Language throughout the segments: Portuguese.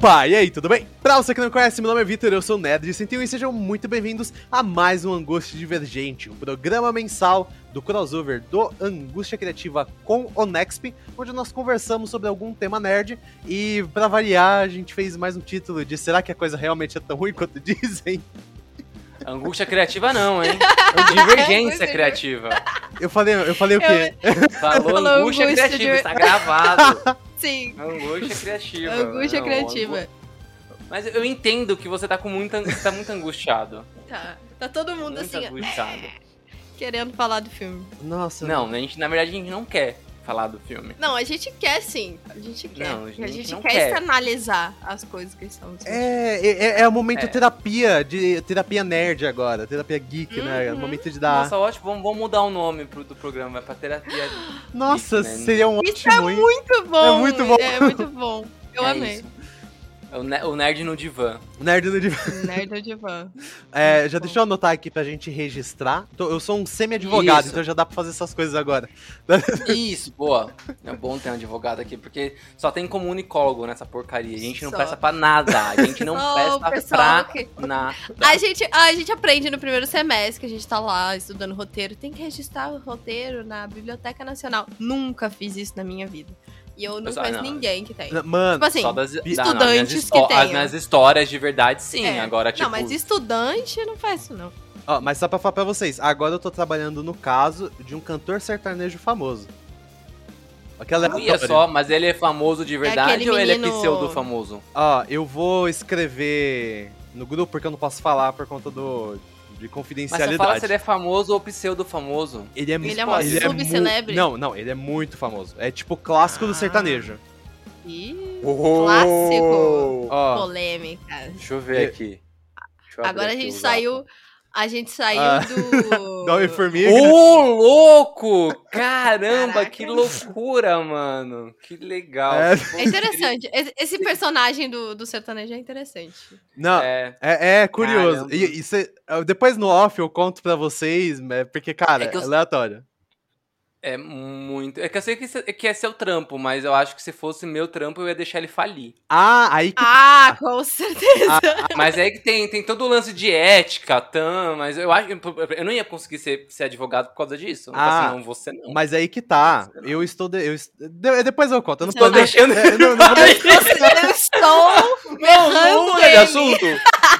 Opa, e aí, tudo bem? Pra você que não conhece, meu nome é Vitor, eu sou o Nerd de 101 e sejam muito bem-vindos a mais um Angústia Divergente, um programa mensal do crossover do Angústia Criativa com o Nexp, onde nós conversamos sobre algum tema nerd e, pra variar, a gente fez mais um título de Será que a coisa realmente é tão ruim quanto dizem? Angústia criativa não, hein? Divergência criativa. Eu falei, eu falei o quê? Falou Falou angústia angústia criativa, de- está gravado. Sim, Angústia criativa. angústia Não, criativa. angu- Mas eu entendo que você tá com muita, você tá muito angustiado. Tá. Tá todo mundo Muito assim, angustiado. querendo falar do filme. Nossa. Não, a gente, na verdade a gente não quer falar do filme. Não, a gente quer sim. A gente quer. Não, a gente não quer, quer. externalizar as coisas que estamos sentindo. É, é, é o momento É. terapia, de terapia nerd agora, terapia geek, né? É o Uhum. momento de dar. Nossa, ótimo, vamos, vamos mudar o nome pro, do programa, vai pra terapia. Nossa, geek, né? seria um Isso ótimo, hein? Muito bom. É muito bom. É muito bom. Eu É amei. isso. É o, ne- o nerd no divã. Nerd no divã. Nerd do divã. É, já bom. deixa eu anotar aqui pra gente registrar. Tô- Eu sou um semi-advogado, então já dá pra fazer essas coisas agora. Isso, boa. É bom ter um advogado aqui, porque só tem comunicólogo nessa porcaria. A gente não Só. presta pra nada. A gente não Só o presta pessoal pra que- nada. A gente, a gente aprende no primeiro semestre que a gente tá lá estudando roteiro. Tem que registrar o roteiro na Biblioteca Nacional. Nunca fiz isso na minha vida. E eu não Mas, ah, conheço não. ninguém que tem. Mano, Tipo assim, Só das estudantes da- não, minhas que histó- tenham. As minhas histórias de verdade, sim. É. Agora, tipo. Não, mas estudante não faz isso, não. ó, mas só pra falar pra vocês, agora eu tô trabalhando no caso de um cantor sertanejo famoso. Aquela Olha só, mas ele é famoso de verdade aquele ou ele é menino- pseudo famoso? Ó, eu vou escrever no grupo porque eu não posso falar por conta do de Mas você confidencialidade. fala se ele é famoso ou pseudo famoso. Ele é, Ele muito é uma mu- subcelebre? Não, não, ele é muito famoso. É tipo clássico do Ah. sertanejo. Ih, Oh! Clássico. Ó, polêmica. Deixa eu ver aqui. Eu Agora a gente saiu. A gente saiu Ah. do. da Homem-Formiga. Ô, louco! Caramba, Caraca. que loucura, mano. Que legal. É. É interessante. Esse- personagem do, do sertanejo é interessante. Não, É, É, é curioso. Caramba. E, e cê- depois no off eu conto pra vocês, é, porque, cara, É é, eu- aleatório. É muito. É que eu sei que, isso- que é seu trampo, mas eu acho que se fosse meu trampo, eu ia deixar ele falir. Ah, aí que. Ah, com certeza. Mas é que tem, tem todo o lance de ética, tam, mas eu acho eu não ia conseguir ser, ser advogado por causa disso. Ah, assim, não, você não. Mas aí que tá. Eu estou. de- eu, est- de- depois eu conto. Eu não tá deixando- é, não, não deixar- Eu estou Não, vamos mudar de assunto.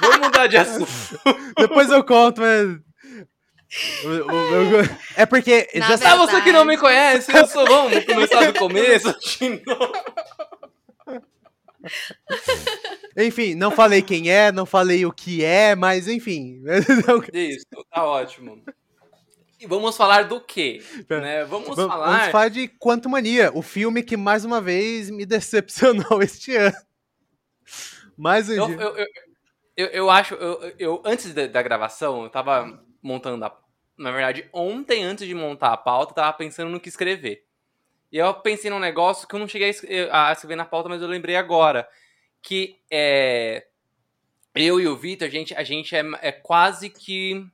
Vamos mudar de assunto. depois eu conto, mas. O- o- o- é porque. Na já Ah, sabe, você que não me conhece, eu sou vamos começar do começo. de novo. enfim, não falei quem é, não falei o que é, mas enfim. Isso, tá ótimo. E vamos falar do quê? Né? Vamos Vamos falar. vamos falar de Quanto Mania, o filme que mais uma vez me decepcionou este ano. Mais um Eu, dia. eu, eu, eu, eu acho, eu, eu- antes da, da gravação, eu tava montando a. Na verdade, ontem, antes de montar a pauta, eu tava pensando no que escrever. E eu pensei num negócio que eu não cheguei a a escrever na pauta, mas eu lembrei agora. Que é. Eu e o Vitor, a gente, a gente é, é quase que.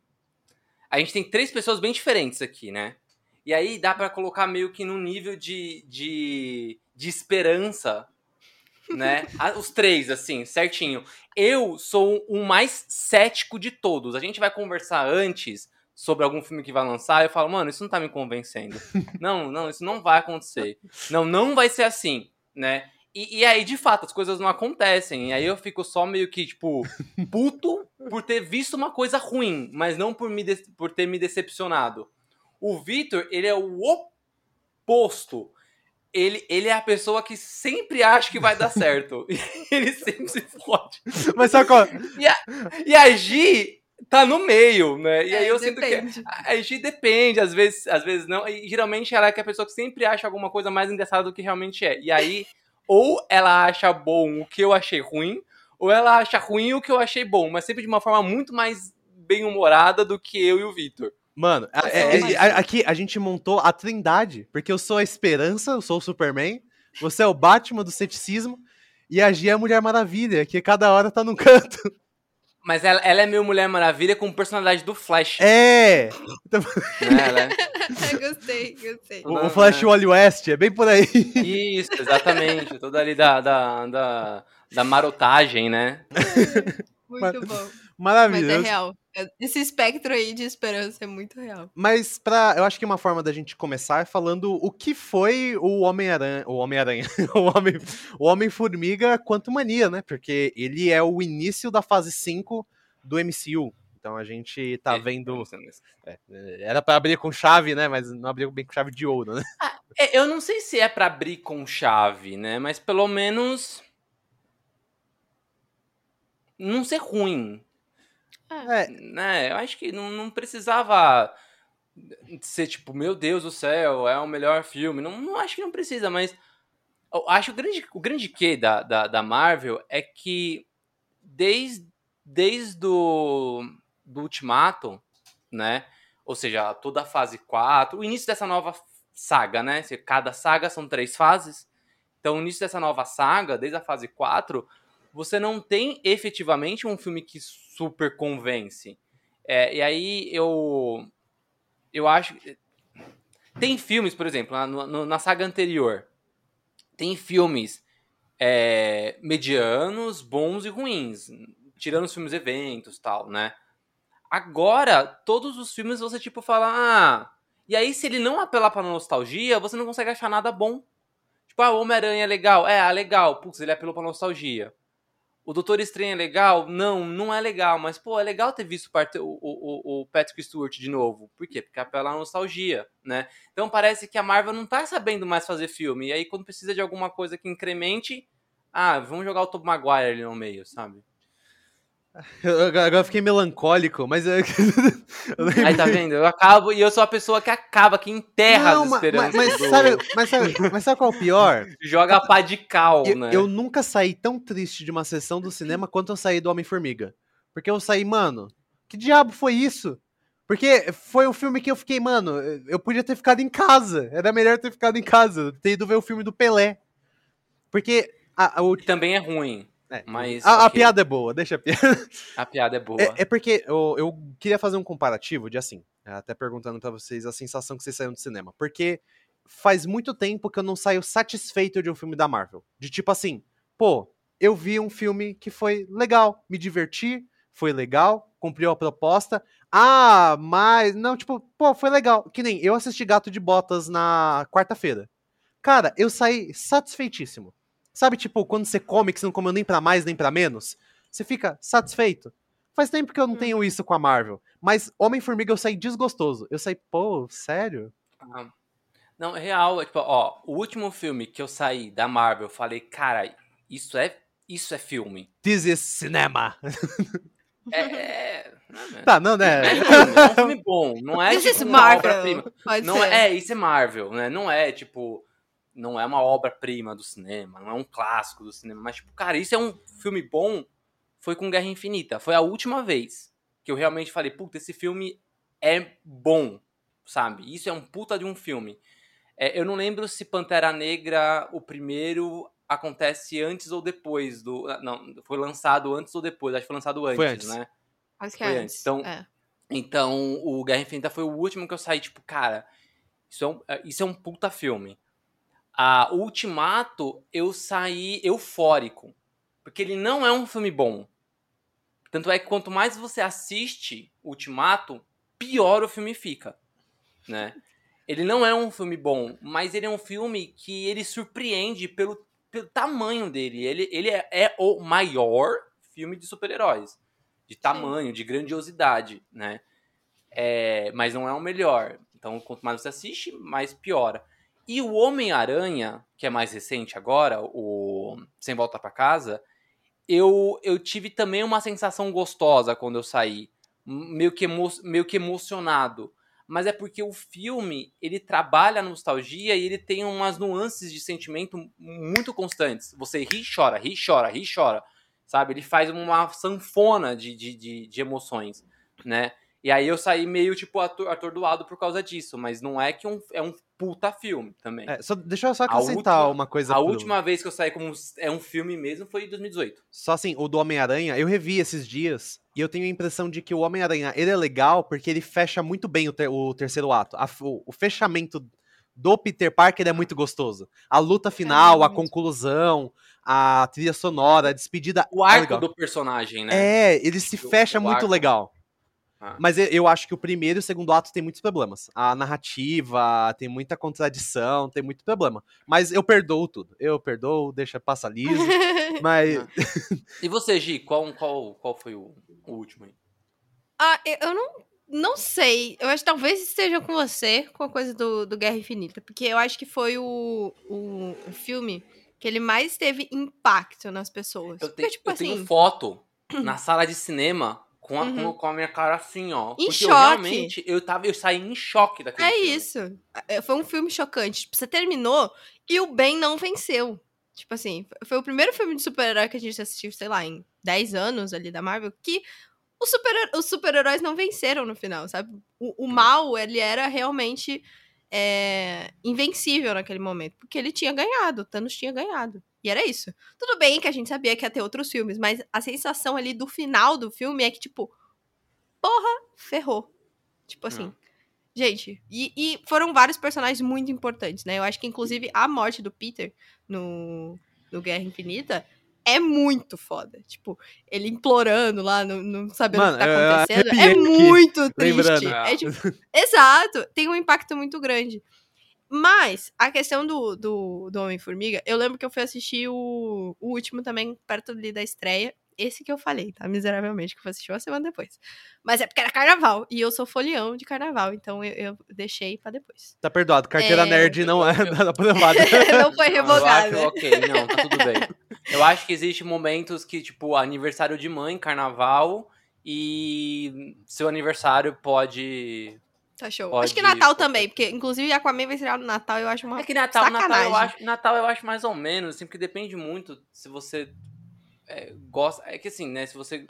A gente tem três pessoas bem diferentes aqui, né? E aí dá pra colocar meio que num nível de, de, de esperança, né? Os três, assim, certinho. Eu sou o mais cético de todos. A gente vai conversar antes sobre algum filme que vai lançar. Eu falo, mano, isso não tá me convencendo. não, não, isso não vai acontecer. Não, não vai ser assim, né? E, e aí, de fato, as coisas não acontecem. E aí eu fico só meio que, tipo, puto por ter visto uma coisa ruim, mas não por, me por ter me decepcionado. O Vitor, ele é o oposto. Ele, ele é a pessoa que sempre acha que vai dar certo. E ele sempre se fode. Mas sabe qual? E a Gi tá no meio, né? E aí É, eu sinto que depende. a Gi depende, às vezes, às vezes não. E geralmente ela é que a pessoa que sempre acha alguma coisa mais engraçada do que realmente é. E aí, ou ela acha bom o que eu achei ruim, ou ela acha ruim o que eu achei bom, mas sempre de uma forma muito mais bem-humorada do que eu e o Vitor. Mano, a- Eu é- sou é- a- aqui a gente montou a trindade, porque eu sou a esperança, eu sou o Superman, você é o Batman do ceticismo, e a Gia é a Mulher Maravilha, que cada hora tá num canto. Mas ela, ela é meio Mulher Maravilha com personalidade do Flash. É! Né? Ela é- gostei, gostei. O, o Flash Wally West, é bem por aí. Isso, exatamente. Toda ali da, da, da, da marotagem, né? Muito bom. Mas é Maravilhoso. real. Esse espectro aí de esperança é muito real. Mas pra, eu acho que uma forma da gente começar é falando o que foi o Homem-Aranha, o Homem-Aranha, o Homem, o Homem-Formiga Quanto Mania, né? Porque ele é o início da fase 5 do MCU. Então a gente tá É, vendo, nisso. é, era pra abrir com chave, né? Mas não abriu bem com chave de ouro, né? É, eu não sei se é pra abrir com chave, né? Mas pelo menos. Não ser ruim, É, né? Eu acho que não, não precisava ser tipo, meu Deus do céu, é o melhor filme. Não, não acho que não precisa, mas eu acho que o grande, o grande quê da, da, da Marvel é que desde, desde do, do Ultimato, né? Ou seja, toda a fase 4, o início dessa nova saga, né? Se Cada saga são três fases. Então, o início dessa nova saga, desde a fase 4, você não tem efetivamente um filme que super convence. É, e aí eu. Eu acho. Tem filmes, por exemplo, na, na saga anterior. Tem filmes é, medianos, bons e ruins. Tirando os filmes eventos tal, né? Agora, todos os filmes você, tipo, fala. Ah. E aí, se ele não apelar pra nostalgia, você não consegue achar nada bom. Tipo, ah, Homem-Aranha é legal. É, ah, legal. Putz, ele apelou pra nostalgia. O Doutor Estranho é legal? Não, não é legal. Mas, pô, é legal ter visto o, o, o Patrick Stewart de novo. Por quê? Porque apela à nostalgia, né? Então parece que a Marvel não tá sabendo mais fazer filme. E aí, quando precisa de alguma coisa que incremente, ah, vamos jogar o Tobey Maguire ali no meio, sabe? Eu- agora eu fiquei melancólico, mas eu, eu Aí tá vendo? Eu acabo e eu sou a pessoa que acaba, que enterra Não, as esperanças. mas, mas do- sabe, mas, sabe, mas sabe qual é o pior? Joga a pá de cal, Eu, né? eu nunca saí tão triste de uma sessão do cinema quanto eu saí do Homem-Formiga. Porque eu saí, mano, que diabo foi isso? Porque foi um filme que eu fiquei, mano, eu podia ter ficado em casa. Era melhor ter ficado em casa, ter ido ver o filme do Pelé. Porque a, a, o- Que também é ruim, é, mas. a- a ok, piada é boa, deixa a piada. A piada é boa. É, é porque eu, eu queria fazer um comparativo de assim, até perguntando pra vocês a sensação que vocês saíram do cinema. Porque faz muito tempo que eu não saio satisfeito de um filme da Marvel. De tipo assim, pô, eu vi um filme que foi legal, me diverti, foi legal, cumpriu a proposta. Ah, mas. Não, tipo, pô, foi legal. Que nem eu assisti Gato de Botas na quarta-feira. Cara, eu saí satisfeitíssimo. Sabe, tipo, quando você come que você não comeu nem pra mais nem pra menos? Você fica satisfeito. Faz tempo que eu não tenho isso com a Marvel. Mas Homem-Formiga eu saí desgostoso. Eu saí, pô, sério? Ah, Não, é real. é Tipo, ó, o último filme que eu saí da Marvel, eu falei, cara, isso é, isso é filme. This is cinema. É. é, é, Tá, não, né? é filme, é um filme bom. Não é This tipo uma Marvel. obra-prima. Não é, é, isso é Marvel, né? Não é tipo. Não é uma obra-prima do cinema, não é um clássico do cinema. Mas, tipo, cara, isso é um filme bom. Foi com Guerra Infinita. Foi a última vez que eu realmente falei, puta, esse filme é bom, sabe? Isso é um puta de um filme. É, eu não lembro se Pantera Negra, o primeiro, acontece antes ou depois do. Não, foi lançado antes ou depois. Acho que foi lançado antes, Foi antes. né? Acho que Foi é antes. antes. Então, É. Então, o Guerra Infinita foi o último que eu saí, tipo, cara, isso é um, é- isso é um puta filme. A Ultimato, eu saí eufórico. Porque ele não é um filme bom. Tanto é que quanto mais você assiste Ultimato, pior o filme fica. Né? Ele não é um filme bom, mas ele é um filme que ele surpreende pelo, pelo tamanho dele. Ele, ele é, é o maior filme de super-heróis. De tamanho, de grandiosidade, né? É, mas não é o melhor. Então, quanto mais você assiste, mais piora. E o Homem-Aranha, que é mais recente agora, o Sem Volta pra Casa, eu, eu tive também uma sensação gostosa quando eu saí. Meio que, emo meio que emocionado. Mas é porque o filme, ele trabalha a nostalgia e ele tem umas nuances de sentimento muito constantes. Você ri, chora, ri, chora, ri, chora. Sabe? Ele faz uma sanfona de, de, de, de emoções, né? E aí eu saí meio, tipo, ator- atordoado por causa disso. Mas não é que um, é um puta filme também. É, só, deixa eu só A acrescentar última- uma coisa. A pro- última vez que eu saí como é um filme mesmo foi em 2018. Só assim, o do Homem-Aranha, eu revi esses dias e eu tenho a impressão de que o Homem-Aranha, ele é legal porque ele fecha muito bem o, ter- o terceiro ato. A o, o fechamento do Peter Parker é muito gostoso. A luta final, a muito. conclusão, a trilha sonora, a despedida. O é arco legal. do personagem, né? É, ele se O- fecha muito arco. legal. Ah. Mas eu, acho que o primeiro e o segundo ato tem muitos problemas. A narrativa tem muita contradição, tem muito problema. Mas eu perdoo tudo. Eu perdoo, deixa passa liso. mas Ah. E você, Gi, qual, qual, qual foi o, o último aí? Ah, eu- não, não sei. Eu acho que talvez esteja com você com a coisa do, do Guerra Infinita. Porque eu acho que foi o, o, o filme que ele mais teve impacto nas pessoas. Eu, porque, tenho, tipo eu tenho assim, foto na sala de cinema com a, Uhum. com, a minha cara assim, ó. Em porque eu choque. realmente, eu, tava, eu saí em choque daquele é filme. isso. É, Foi um filme chocante. Tipo, você terminou e o bem não venceu. Tipo assim, foi o primeiro filme de super-herói que a gente assistiu, sei lá, em 10 anos ali da Marvel, que os super- os super-heróis não venceram no final, sabe? O, o mal, ele era realmente é, invencível naquele momento, porque ele tinha ganhado, o Thanos tinha ganhado. E era isso. Tudo bem que a gente sabia que ia ter outros filmes, mas a sensação ali do final do filme é que, tipo, porra, ferrou. Tipo assim. Gente, e, e foram vários personagens muito importantes, né? Eu acho que, inclusive, a morte do Peter no, no Guerra Infinita é muito foda. Tipo, ele implorando lá, não, não sabendo Mano, o que tá acontecendo. É aqui, muito triste. lembrando. É, tipo, exato, tem um impacto muito grande. Mas, a questão do, do, do Homem-Formiga, eu lembro que eu fui assistir o, o último também, perto ali da estreia. Esse que eu falei, tá? Miseravelmente, que eu fui assistir uma semana depois. Mas é porque era carnaval, e eu sou folião de carnaval, então eu, eu deixei pra depois. tá perdoado. Carteira É, nerd não é nada aprovada. não foi Eu revogado. acho, ok, não, tá tudo bem. Eu acho que existem momentos que, tipo, aniversário de mãe, carnaval, e seu aniversário pode. Tá show. Pode- acho que Natal pode- também, porque inclusive Aquaman vai estrear no Natal, eu acho uma É que Natal, Natal eu, sacanagem. acho, Natal eu acho mais ou menos, assim, porque depende muito se você é, gosta. É que assim, né? Se você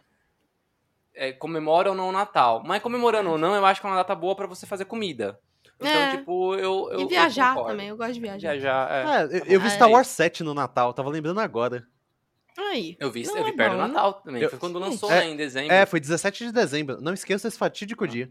é, comemora ou não o Natal. Mas comemorando ou não, eu acho que é uma data boa pra você fazer comida. Então, É. tipo, eu. eu E eu viajar concordo. também, eu gosto de viajar. Viajar, é. É, eu, eu vi Ah, Star Wars 7 no Natal, tava lembrando agora. Aí. Eu vi, Não eu vi é perto do. Natal também. Eu- Foi quando lançou, É, né? Em dezembro. É, foi 17 de dezembro. Não esqueça esse fatídico dia.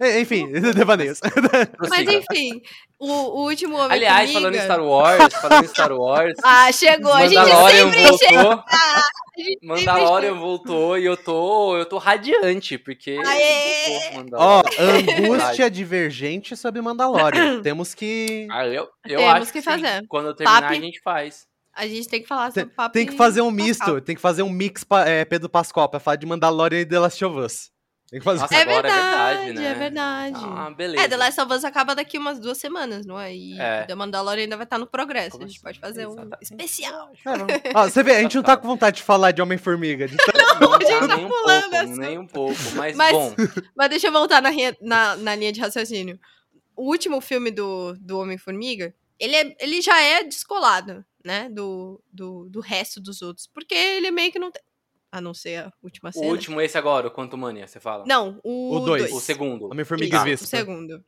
É, Enfim, devaneios. Mas Prossiga. enfim, o, o último Homem Aliás, falando em Star Wars, falando em Star Wars, Ah, chegou, a gente sempre chega. voltou. a gente sempre Mandalorian voltou e eu tô, eu tô radiante, porque Ó, Mandalorian. angústia divergente sobre Mandalorian. Temos que. Ah, eu, eu Temos acho que sim. fazer. Quando eu terminar, Papi. a gente faz. A gente tem que falar Tem, sobre papo tem que fazer um misto, tem que fazer um mix é, Pedro Pascal pra falar de Mandalorian e The Last of Us. Tem que fazer. Nossa, É agora verdade, é verdade, né? é verdade. Ah, beleza. É, The Last of Us acaba daqui umas duas semanas, não é? E É. The Mandalorian ainda vai estar no progresso. Como a gente assim? pode fazer um Exatamente. especial. É, vamos- Ó, você vê, a gente não tá com vontade de falar de Homem-Formiga. de tanto- Não, a gente tá tá nem um pulando pouco, nem um pouco. Mas, Mas- bom, Mas deixa eu voltar na, na, na linha de raciocínio. O último filme do, do Homem-Formiga, ele, é, ele já é descolado, né? Do, do, do resto dos outros. Porque ele meio que não tem. A não ser a última o cena. último, esse agora, o Quanto Mania, você fala? Não, o O dois. O segundo. Homem-Formiga Isso, Vista. o segundo.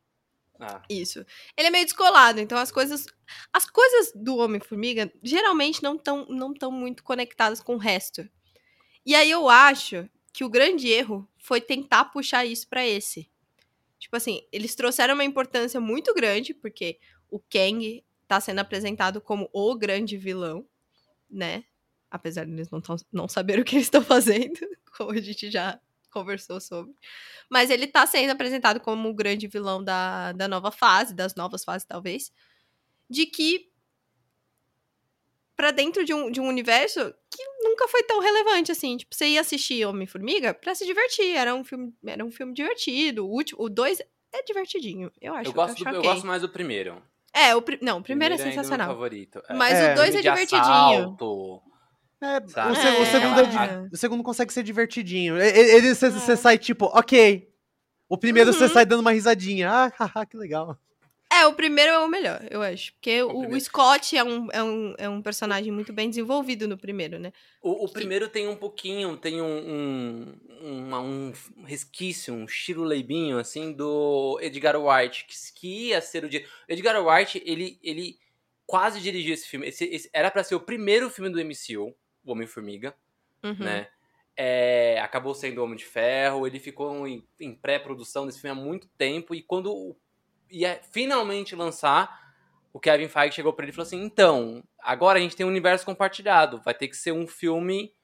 Ah, Isso. Ele é meio descolado, então as coisas. As coisas do Homem-Formiga geralmente não estão não tão muito conectadas com o resto. E aí eu acho que o grande erro foi tentar puxar isso pra esse. Tipo assim, eles trouxeram uma importância muito grande, porque o Kang tá sendo apresentado como o grande vilão, né? Apesar de eles não, tão, não saber o que eles estão fazendo, como a gente já conversou sobre. Mas ele tá sendo apresentado como o grande vilão da, da nova fase, das novas fases, talvez. De que. Pra dentro de um, de um universo que nunca foi tão relevante assim. Tipo, você ia assistir Homem-Formiga pra se divertir. Era um filme, era um filme divertido. O último, o 2 é divertidinho, eu acho. eu, gosto acho do- eu gosto mais do primeiro. É, o, não, o primeiro é ainda meu sensacional. favorito. É. Mas É. o 2 é divertidinho. assalto. É, o, se- o É. segundo é di- o segundo consegue ser divertidinho. Ele, você, você sai tipo, ok. O primeiro você Uhum. sai dando uma risadinha. Ah, haha, que legal. É, o primeiro é o melhor, eu acho. Porque o, o primeiro. Scott é um, é, um, é um personagem muito bem desenvolvido no primeiro, né? O, o primeiro tem um pouquinho, tem um, um, uma- um resquício, um chiruleibinho, assim, do Edgar Wright, que, que ia ser o dia. Edgar Wright, ele, ele quase dirigiu esse filme. Esse, esse era pra ser o primeiro filme do MCU, o Homem-Formiga, Uhum. né? É, acabou sendo o Homem de Ferro, ele ficou em, em pré-produção desse filme há muito tempo, e quando ia finalmente lançar, o Kevin Feige chegou pra ele e falou assim: então, agora a gente tem um universo compartilhado, vai ter que ser um filme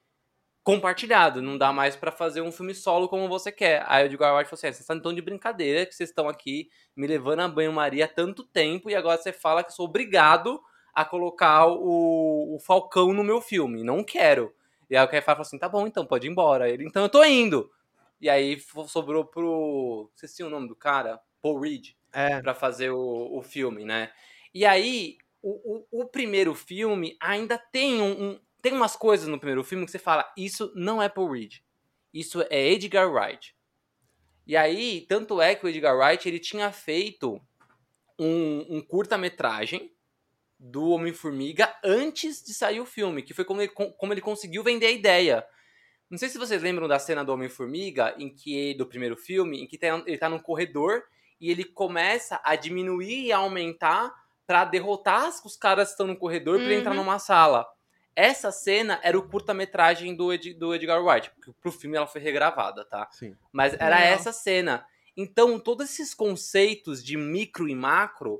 compartilhado, não dá mais para fazer um filme solo como você quer. Aí o Edgar Wright falou assim: é, vocês estão tão de brincadeira que vocês estão aqui me levando a banho-maria há tanto tempo e agora você fala que sou obrigado a colocar o, o Falcão no meu filme. Não quero. E aí o Kevin Feige falou assim: tá bom, então pode ir embora. Ele, então eu tô indo. E aí sobrou pro. Você tinha o nome do cara? Paul Reed. É. Pra fazer o, o filme, né? E aí, o, o, o primeiro filme ainda tem um, um, Tem umas coisas no primeiro filme que você fala, isso não é Paul Reed. Isso é Edgar Wright. E aí, tanto é que o Edgar Wright ele tinha feito um, um curta-metragem do Homem-Formiga antes de sair o filme, que foi como ele, como ele conseguiu vender a ideia. Não sei se vocês lembram da cena do Homem-Formiga, em que do primeiro filme, em que tem, ele tá num corredor e ele começa a diminuir e a aumentar para derrotar os caras que estão no corredor uhum. para entrar numa sala. Essa cena era o curta-metragem do, Ed, do Edgar Wright, porque pro filme ela foi regravada, tá? Sim. Mas era Legal. essa cena. Então, todos esses conceitos de micro e macro,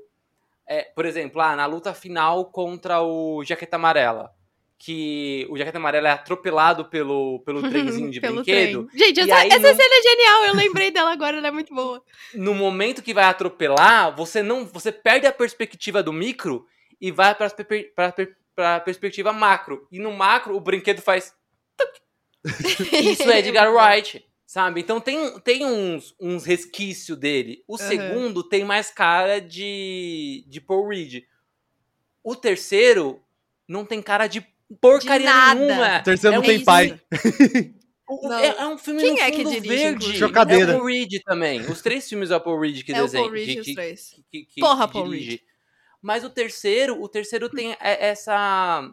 é, por exemplo, ah, na luta final contra o Jaqueta Amarela, que o Jaqueta Amarela é atropelado pelo, pelo trenzinho de pelo brinquedo. Trem. Gente, essa, essa no... cena é genial, eu lembrei dela agora, ela é muito boa. No momento que vai atropelar, você não, você perde a perspectiva do micro e vai para a perspectiva macro. E no macro, o brinquedo faz... Isso é Edgar Wright, sabe? Então tem, tem uns, uns resquícios dele. O uhum. segundo tem mais cara de, de Paul Reed. O terceiro não tem cara de porcaria nenhuma. O terceiro é não tem isso. pai. É, é, um filme Quem no é que dirige, verde. Chocadeira. É o Paul Reed também. Os três filmes é o Paul Reed que é desenha. O Paul Reed, que, os três. Que, que, Porra, Paul Reed. Mas o terceiro, o terceiro tem essa...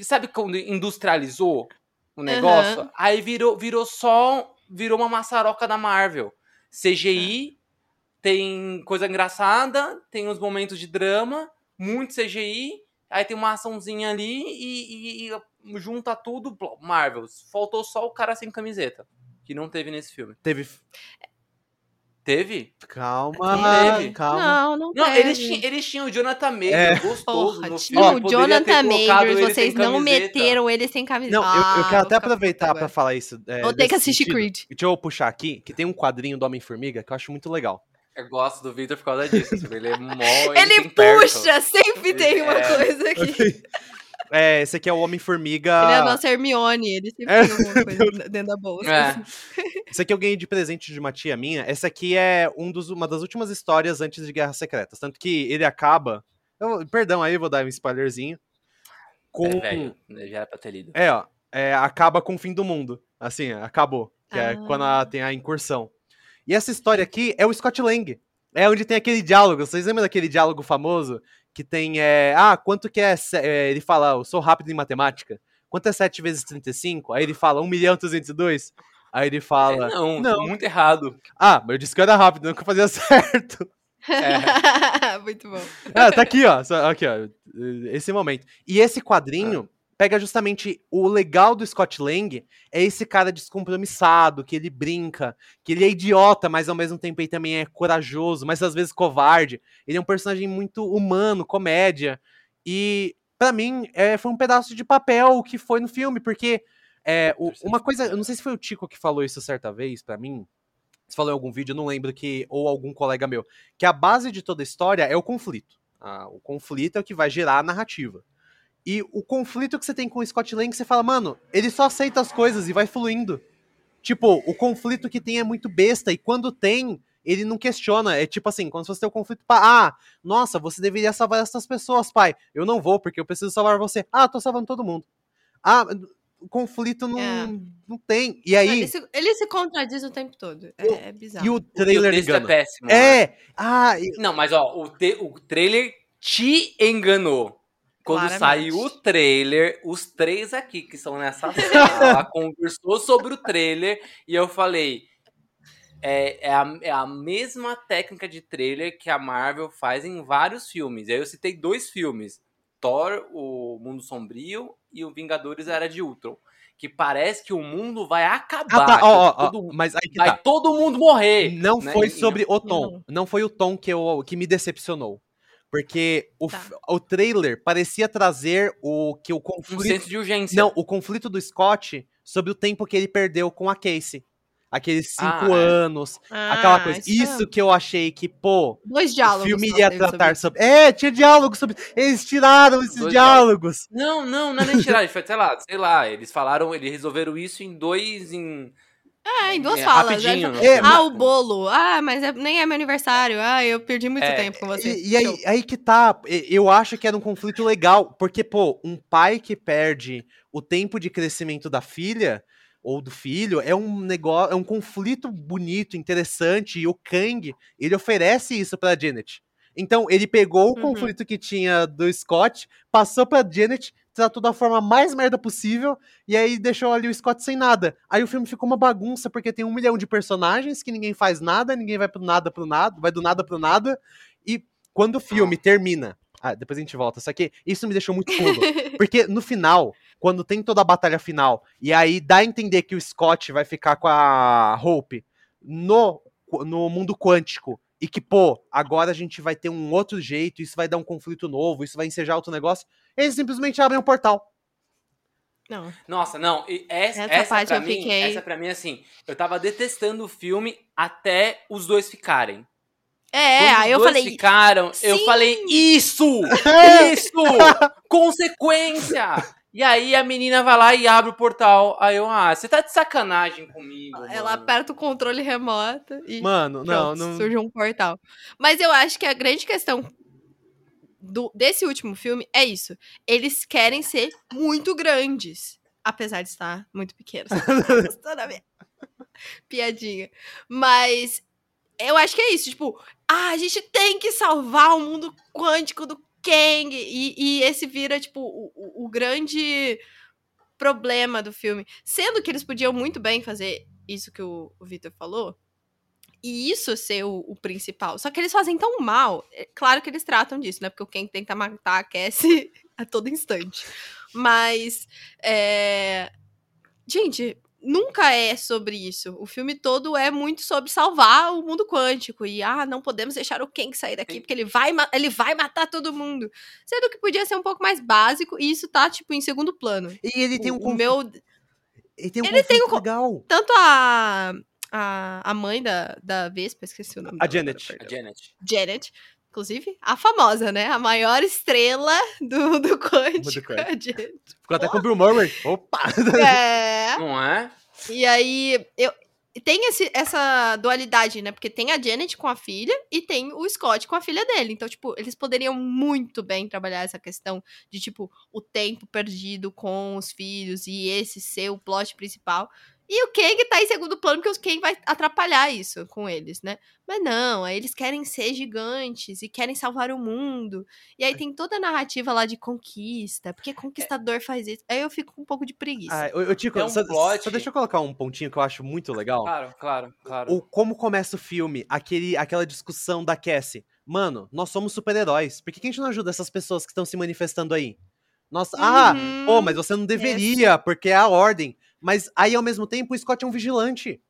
Sabe quando industrializou o negócio? Uhum. Aí virou, virou só... Virou uma maçaroca da Marvel. CGI, é. tem coisa engraçada, tem uns momentos de drama, muito CGI Aí tem uma açãozinha ali e, e, e junta tudo. Marvel. Faltou só o cara sem camiseta. Que não teve nesse filme. Teve. Teve? Calma, teve. calma. Não, não, não teve. Eles, tinham, eles tinham o Jonathan Majors, é. gostoso Porra, no filme. Ó, o Jonathan Majors, vocês não meteram ele sem camiseta. Não, eu, eu quero até aproveitar pra falar isso. É, vou ter que assistir sentido. Creed. Deixa eu puxar aqui, que tem um quadrinho do Homem-Formiga que eu acho muito legal. Eu gosto do Victor por causa disso. Ele é mó. Ele puxa, sempre tem uma é... coisa aqui. É, esse aqui é o Homem-Formiga. Ele é a nossa Hermione, ele sempre é. tem alguma coisa dentro da bolsa. É. Esse aqui eu ganhei de presente de uma tia minha. Essa aqui é um dos, uma das últimas histórias antes de Guerras Secretas. Tanto que ele acaba. Eu, perdão, aí eu vou dar um spoilerzinho. Com... É, velho, já era pra ter lido. É, ó. É, acaba com o fim do mundo. Assim, acabou. Que é ah. é quando a, tem a incursão. E essa história aqui é o Scott Lang. É onde tem aquele diálogo. Vocês lembram daquele diálogo famoso? Que tem. É, ah, quanto que é, é. Ele fala, eu sou rápido em matemática. Quanto é 7 vezes 35? Aí ele fala 1 milhão 202. Aí ele fala. É, não, não, muito errado. Ah, mas eu disse que eu era rápido, não que eu fazia certo. É. muito bom. Ah, tá aqui, ó. Aqui, ó. Esse momento. E esse quadrinho. Pega justamente o legal do Scott Lang é esse cara descompromissado, que ele brinca, que ele é idiota, mas ao mesmo tempo ele também é corajoso, mas às vezes covarde. Ele é um personagem muito humano, comédia. E para mim é, foi um pedaço de papel que foi no filme, porque é, o, uma coisa, eu não sei se foi o Tico que falou isso certa vez para mim. Se falou em algum vídeo, eu não lembro que ou algum colega meu, que a base de toda a história é o conflito. Ah, o conflito é o que vai gerar a narrativa. E o conflito que você tem com o Scott Lang, você fala, mano, ele só aceita as coisas e vai fluindo. Tipo, o conflito que tem é muito besta, e quando tem, ele não questiona. É tipo assim, quando você tem um conflito, pra, ah, nossa, você deveria salvar essas pessoas, pai. Eu não vou, porque eu preciso salvar você. Ah, tô salvando todo mundo. Ah, o conflito não, é. não tem. E aí. Ele se, ele se, contradiz o tempo todo. É, é bizarro. E o trailer o engana. é péssimo. É! Né? Ah, e... Não, mas ó, o, te, o trailer te enganou. Quando Claramente. saiu o trailer, os três aqui que estão nessa sala conversou sobre o trailer e eu falei. É, é, a, é a mesma técnica de trailer que a Marvel faz em vários filmes. Aí eu citei dois filmes: Thor, o Mundo Sombrio, e o Vingadores Era de Ultron. que parece que o mundo vai Ah, acabar. tá, que ó, ó, ó, todo, mas aí que vai tá. todo mundo morrer. Não né? foi E- sobre o tom. Não. Não foi o tom que, eu, que me decepcionou. Porque o, Tá. o trailer parecia trazer o que o um conflito. senso de urgência. Não, o conflito do Scott sobre o tempo que ele perdeu com a Casey. Aqueles cinco Ah, é. anos, aquela coisa. isso é- que eu achei que, pô, Dois diálogos. o filme ia sobre tratar isso. sobre. É, tinha diálogo sobre. Eles tiraram esses Dois diálogos. Não, não, não é nem tirar, foi, sei lá, sei lá, eles falaram, eles resolveram isso em dois, em... É, em duas é, falas. Rapidinho. né? É, filme. Ah, o bolo. Ah, mas é- nem é meu aniversário. Ah, eu perdi muito É, tempo com você. E, e aí, aí que tá. Eu acho que era um conflito legal. Porque, pô, um pai que perde o tempo de crescimento da filha ou do filho é um negócio, é um conflito bonito, interessante. E o Kang, ele oferece isso pra Janet. Então, ele pegou o Uhum. conflito que tinha do Scott, passou pra Janet, tratou da forma mais merda possível, e aí deixou ali o Scott sem nada. Aí o filme ficou uma bagunça, porque tem um milhão de personagens que ninguém faz nada, ninguém vai pro nada pro nada, vai do nada pro nada. E quando o filme termina. Ah, depois a gente volta. Só que isso me deixou muito pulo. Porque no final, quando tem toda a batalha final, e aí dá a entender que o Scott vai ficar com a Hope no, no mundo quântico. E que, pô, agora a gente vai ter um outro jeito, isso vai dar um conflito novo, isso vai ensejar outro negócio. Eles simplesmente abrem um portal. Não. Nossa, não, e essa, Essa essa, parte pra eu mim, fiquei- essa pra mim, assim, eu tava detestando o filme até os dois ficarem. É, Quando aí os eu dois falei. ficaram, eu "Sim." falei, isso! Isso! Consequência! E aí a menina vai lá e abre o portal. Aí eu, ah, você tá de sacanagem comigo. Ela mano. aperta o controle remoto e Mano, não, pronto, não. surge um portal. Mas eu acho que a grande questão do- desse último filme é isso. Eles querem ser muito grandes. Apesar de estar muito pequenos. Piadinha. Mas eu acho que é isso. Tipo, ah, a gente tem que salvar o mundo quântico do Kang. E, e esse vira, tipo, o, o- grande problema do filme. Sendo que eles podiam muito bem fazer isso que o, o Victor falou. E isso ser o, o principal. Só que eles fazem tão mal. É claro que eles tratam disso, né? Porque o Kang tenta matar a Cassie a todo instante. Mas. é, Gente, nunca é sobre isso. O filme todo é muito sobre salvar o mundo quântico. E, ah, não podemos deixar o Kang sair daqui, porque ele vai, ele vai matar todo mundo. Sendo que podia ser um pouco mais básico, e isso tá, tipo, em segundo plano. E ele tem um o, o conflito, meu. ele tem um ele tem um legal. Tanto a. A, a mãe da, da Vespa, esqueci o nome A dela Janet. A. Janet. Janet. Inclusive, a famosa, né? A maior estrela do, do quântico. Janet. Ficou até com o Bill Murray. Opa! É. Não é? E aí, eu. Tem esse, essa dualidade, né? Porque tem a Janet com a filha e tem o Scott com a filha dele. Então, tipo, eles poderiam muito bem trabalhar essa questão de, tipo, o tempo perdido com os filhos e esse ser o plot principal. E o Kang tá em segundo plano, porque o Kang vai atrapalhar isso com eles, né? Mas não, aí eles querem ser gigantes e querem salvar o mundo. E aí tem toda a narrativa lá de conquista, porque conquistador faz isso. Aí eu fico com um pouco de preguiça. Ah, eu, eu, Tico, É um só, plot. só deixa eu colocar um pontinho que eu acho muito legal. Claro, claro, claro. O como começa o filme, aquele, aquela discussão da Cassie. Mano, nós somos super-heróis. Por que, que a gente não ajuda essas pessoas que estão se manifestando aí? Nossa, ah, Uhum. pô, mas você não deveria, porque é a ordem. Mas aí, ao mesmo tempo, o Scott é um vigilante.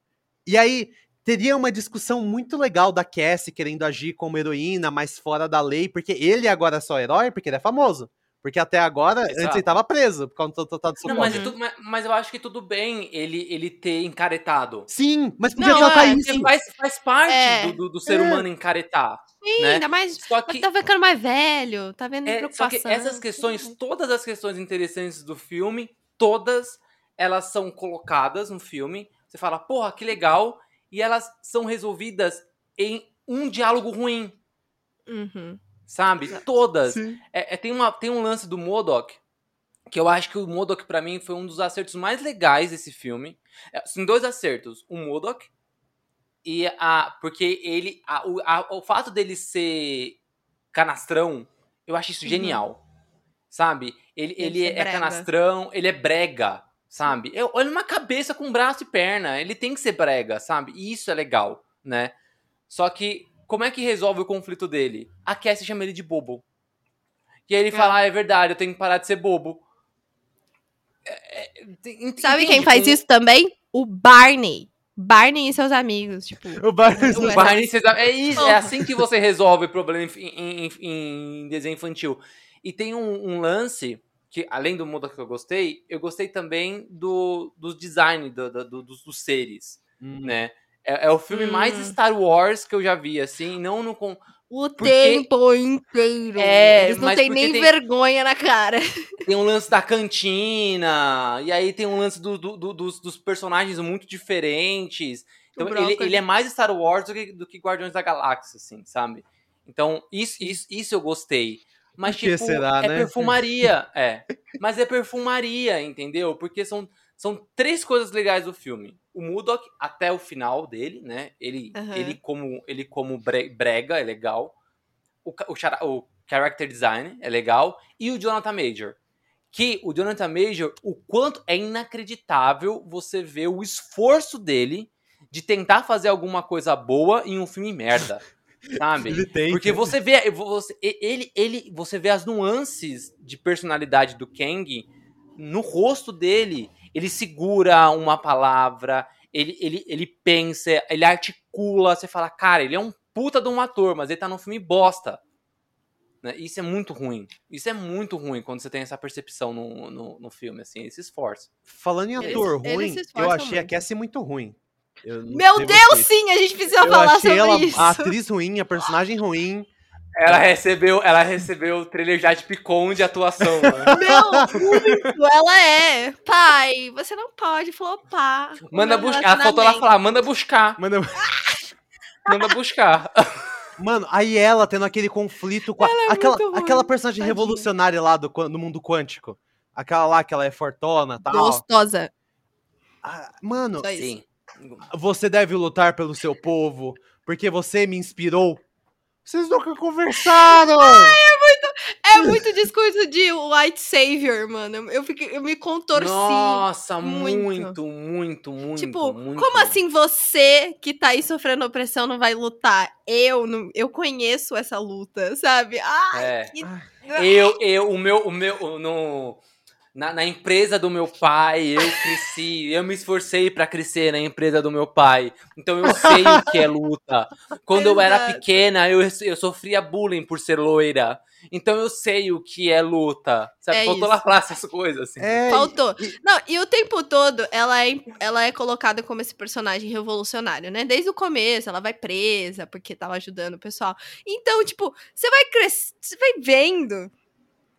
E aí, teria uma discussão muito legal da Cassie querendo agir como heroína, mas fora da lei, porque ele agora é só herói, porque ele é famoso. Porque até agora, antes Exato. ele tava preso, por causa do tratado de Não, mas, é tu- mas, mas eu acho que tudo bem ele, ele ter encaretado. Sim, mas podia Não, tratar é, isso. Porque faz, faz parte É. do, do, ser É. humano encaretar. Sim, né? ainda mais. Só que, tá ficando mais velho, tá vendo é, só preocupação. que essas questões, todas as questões interessantes do filme, todas elas são colocadas no filme. Você fala, porra, que legal. E elas são resolvidas em um diálogo ruim, Uhum. sabe? Todas. É, é, tem, uma, tem um lance do Modok, que eu acho que o Modok, pra mim, foi um dos acertos mais legais desse filme. É, são dois acertos. O Modok, e a. Porque ele. a- o, a- o fato dele ser canastrão, eu acho isso Uhum. genial. Sabe? Ele, Ele ele é brega. canastrão, ele é brega, sabe? Eu, olha uma cabeça com braço e perna. Ele tem que ser brega, sabe? E isso é legal, né? Só que, como é que resolve o conflito dele? A Cassie chama ele de bobo. E aí ele É. fala, ah, é verdade, eu tenho que parar de ser bobo. É, é, Ent- Sabe entende? quem faz Um- isso também? O Barney. Barney e seus amigos, tipo. O Barney. O Barney, vocês- é isso, é Porra. assim que você resolve problema em, em- em- em desenho infantil. E tem um, um lance que, além do mundo que eu gostei, eu gostei também do, dos design do- do- do- dos, dos seres, Hum. né? É, é o filme mais Hum. Star Wars que eu já vi, assim, não no... com- O Porque- tempo inteiro. É, Eles não têm nem tem- vergonha na cara. Tem um lance da cantina, e aí tem um lance do- do- do- dos, dos personagens muito diferentes. Então, O ele, ele é mais Star Wars do que, do que Guardiões da Galáxia, assim, sabe? Então, isso, isso, isso eu gostei. Mas, tipo, será, é né? perfumaria, é. Mas é perfumaria, entendeu? Porque são, são três coisas legais do filme. O Mudok, até o final dele, né? Ele, Aham. ele como, ele como bre- brega, é legal. O, o, o character design é legal. E o Jonathan Major. Que o Jonathan Major, o quanto é inacreditável você ver o esforço dele de tentar fazer alguma coisa boa em um filme merda. Sabe? Ele tem. Porque você vê, você, ele, ele, você vê as nuances de personalidade do Kang no rosto dele. Ele segura uma palavra, ele, ele, ele pensa, ele articula. Você fala, cara, ele é um puta de um ator, mas ele tá num filme bosta. Né? Isso é muito ruim. Isso é muito ruim quando você tem essa percepção no, no, no filme, assim, esse esforço. Falando em ator eles ruim, eu achei a muito. Cassie muito ruim. Eu não Meu Deus, vocês. sim, a gente precisa Eu falar achei sobre ela, isso. a atriz ruim, a personagem ruim. Ela recebeu, ela recebeu o trailer já de Picon de atuação. né? Meu, muito, ela é. Pai, você não pode flopar. Manda buscar. Ela faltou lá falar, manda buscar. Mano, Manda buscar. mano, aí ela tendo aquele conflito com a, é aquela, aquela personagem tadinha. revolucionária lá do, do mundo quântico. Aquela lá que ela é fortona e tal. Gostosa. Ah, mano. Sim. Você deve lutar pelo seu povo, porque você me inspirou. Vocês nunca conversaram! É muito discurso de white savior, mano. Eu, fiquei, eu me contorci. Nossa, muito. muito, muito, muito. Tipo, muito. como assim você que tá aí sofrendo opressão não vai lutar? Eu não, eu conheço essa luta, sabe? Ai, É. que... Eu, eu, o meu, o meu, o- no, na, na empresa do meu pai, eu cresci, eu me esforcei pra crescer na empresa do meu pai. Então eu sei o que é luta. Quando eu era pequena, eu, eu sofria bullying por ser loira. Então eu sei o que é luta. Sabe? É Faltou lá falar essas coisas, assim. É, Faltou. Não, e o tempo todo ela é, ela é colocada como esse personagem revolucionário, né? Desde o começo, ela vai presa porque tava ajudando o pessoal. Então, tipo, você vai crescer, você vai vendo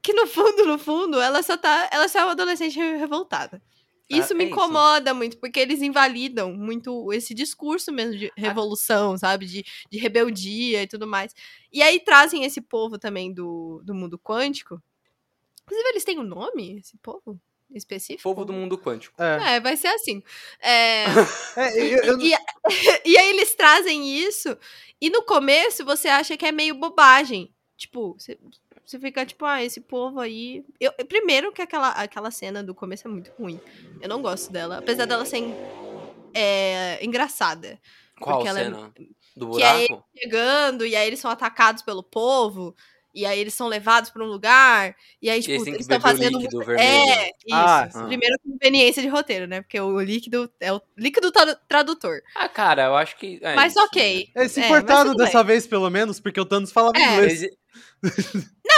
que no fundo, no fundo, ela só tá, ela só é uma adolescente revoltada. Isso É, me é isso. incomoda muito, porque eles invalidam muito esse discurso mesmo de revolução, sabe? De, de rebeldia e tudo mais. E aí trazem esse povo também do, do mundo quântico. Inclusive, eles têm um nome, esse povo? Específico? Povo do mundo quântico. é, É, vai ser assim. É, é, eu- eu- e, e aí eles trazem isso, e no começo você acha que é meio bobagem. Tipo, você, você fica tipo, ah, esse povo aí. Eu, primeiro que aquela, aquela cena do começo é muito ruim. Eu não gosto dela. Apesar dela ser é, engraçada. Qual Porque ela é- cena? Do que é buraco? Chegando, e aí eles são atacados pelo povo. E aí eles são levados pra um lugar. E aí, tipo, eles que eles estão fazendo. É, isso. Ah, sim. Primeiro, conveniência de roteiro, né? Porque o líquido é o líquido tra- tradutor. Ah, cara, eu acho que. é mas isso, ok. eles se É, importaram dessa vez, pelo menos, porque o Thanos falava É. inglês.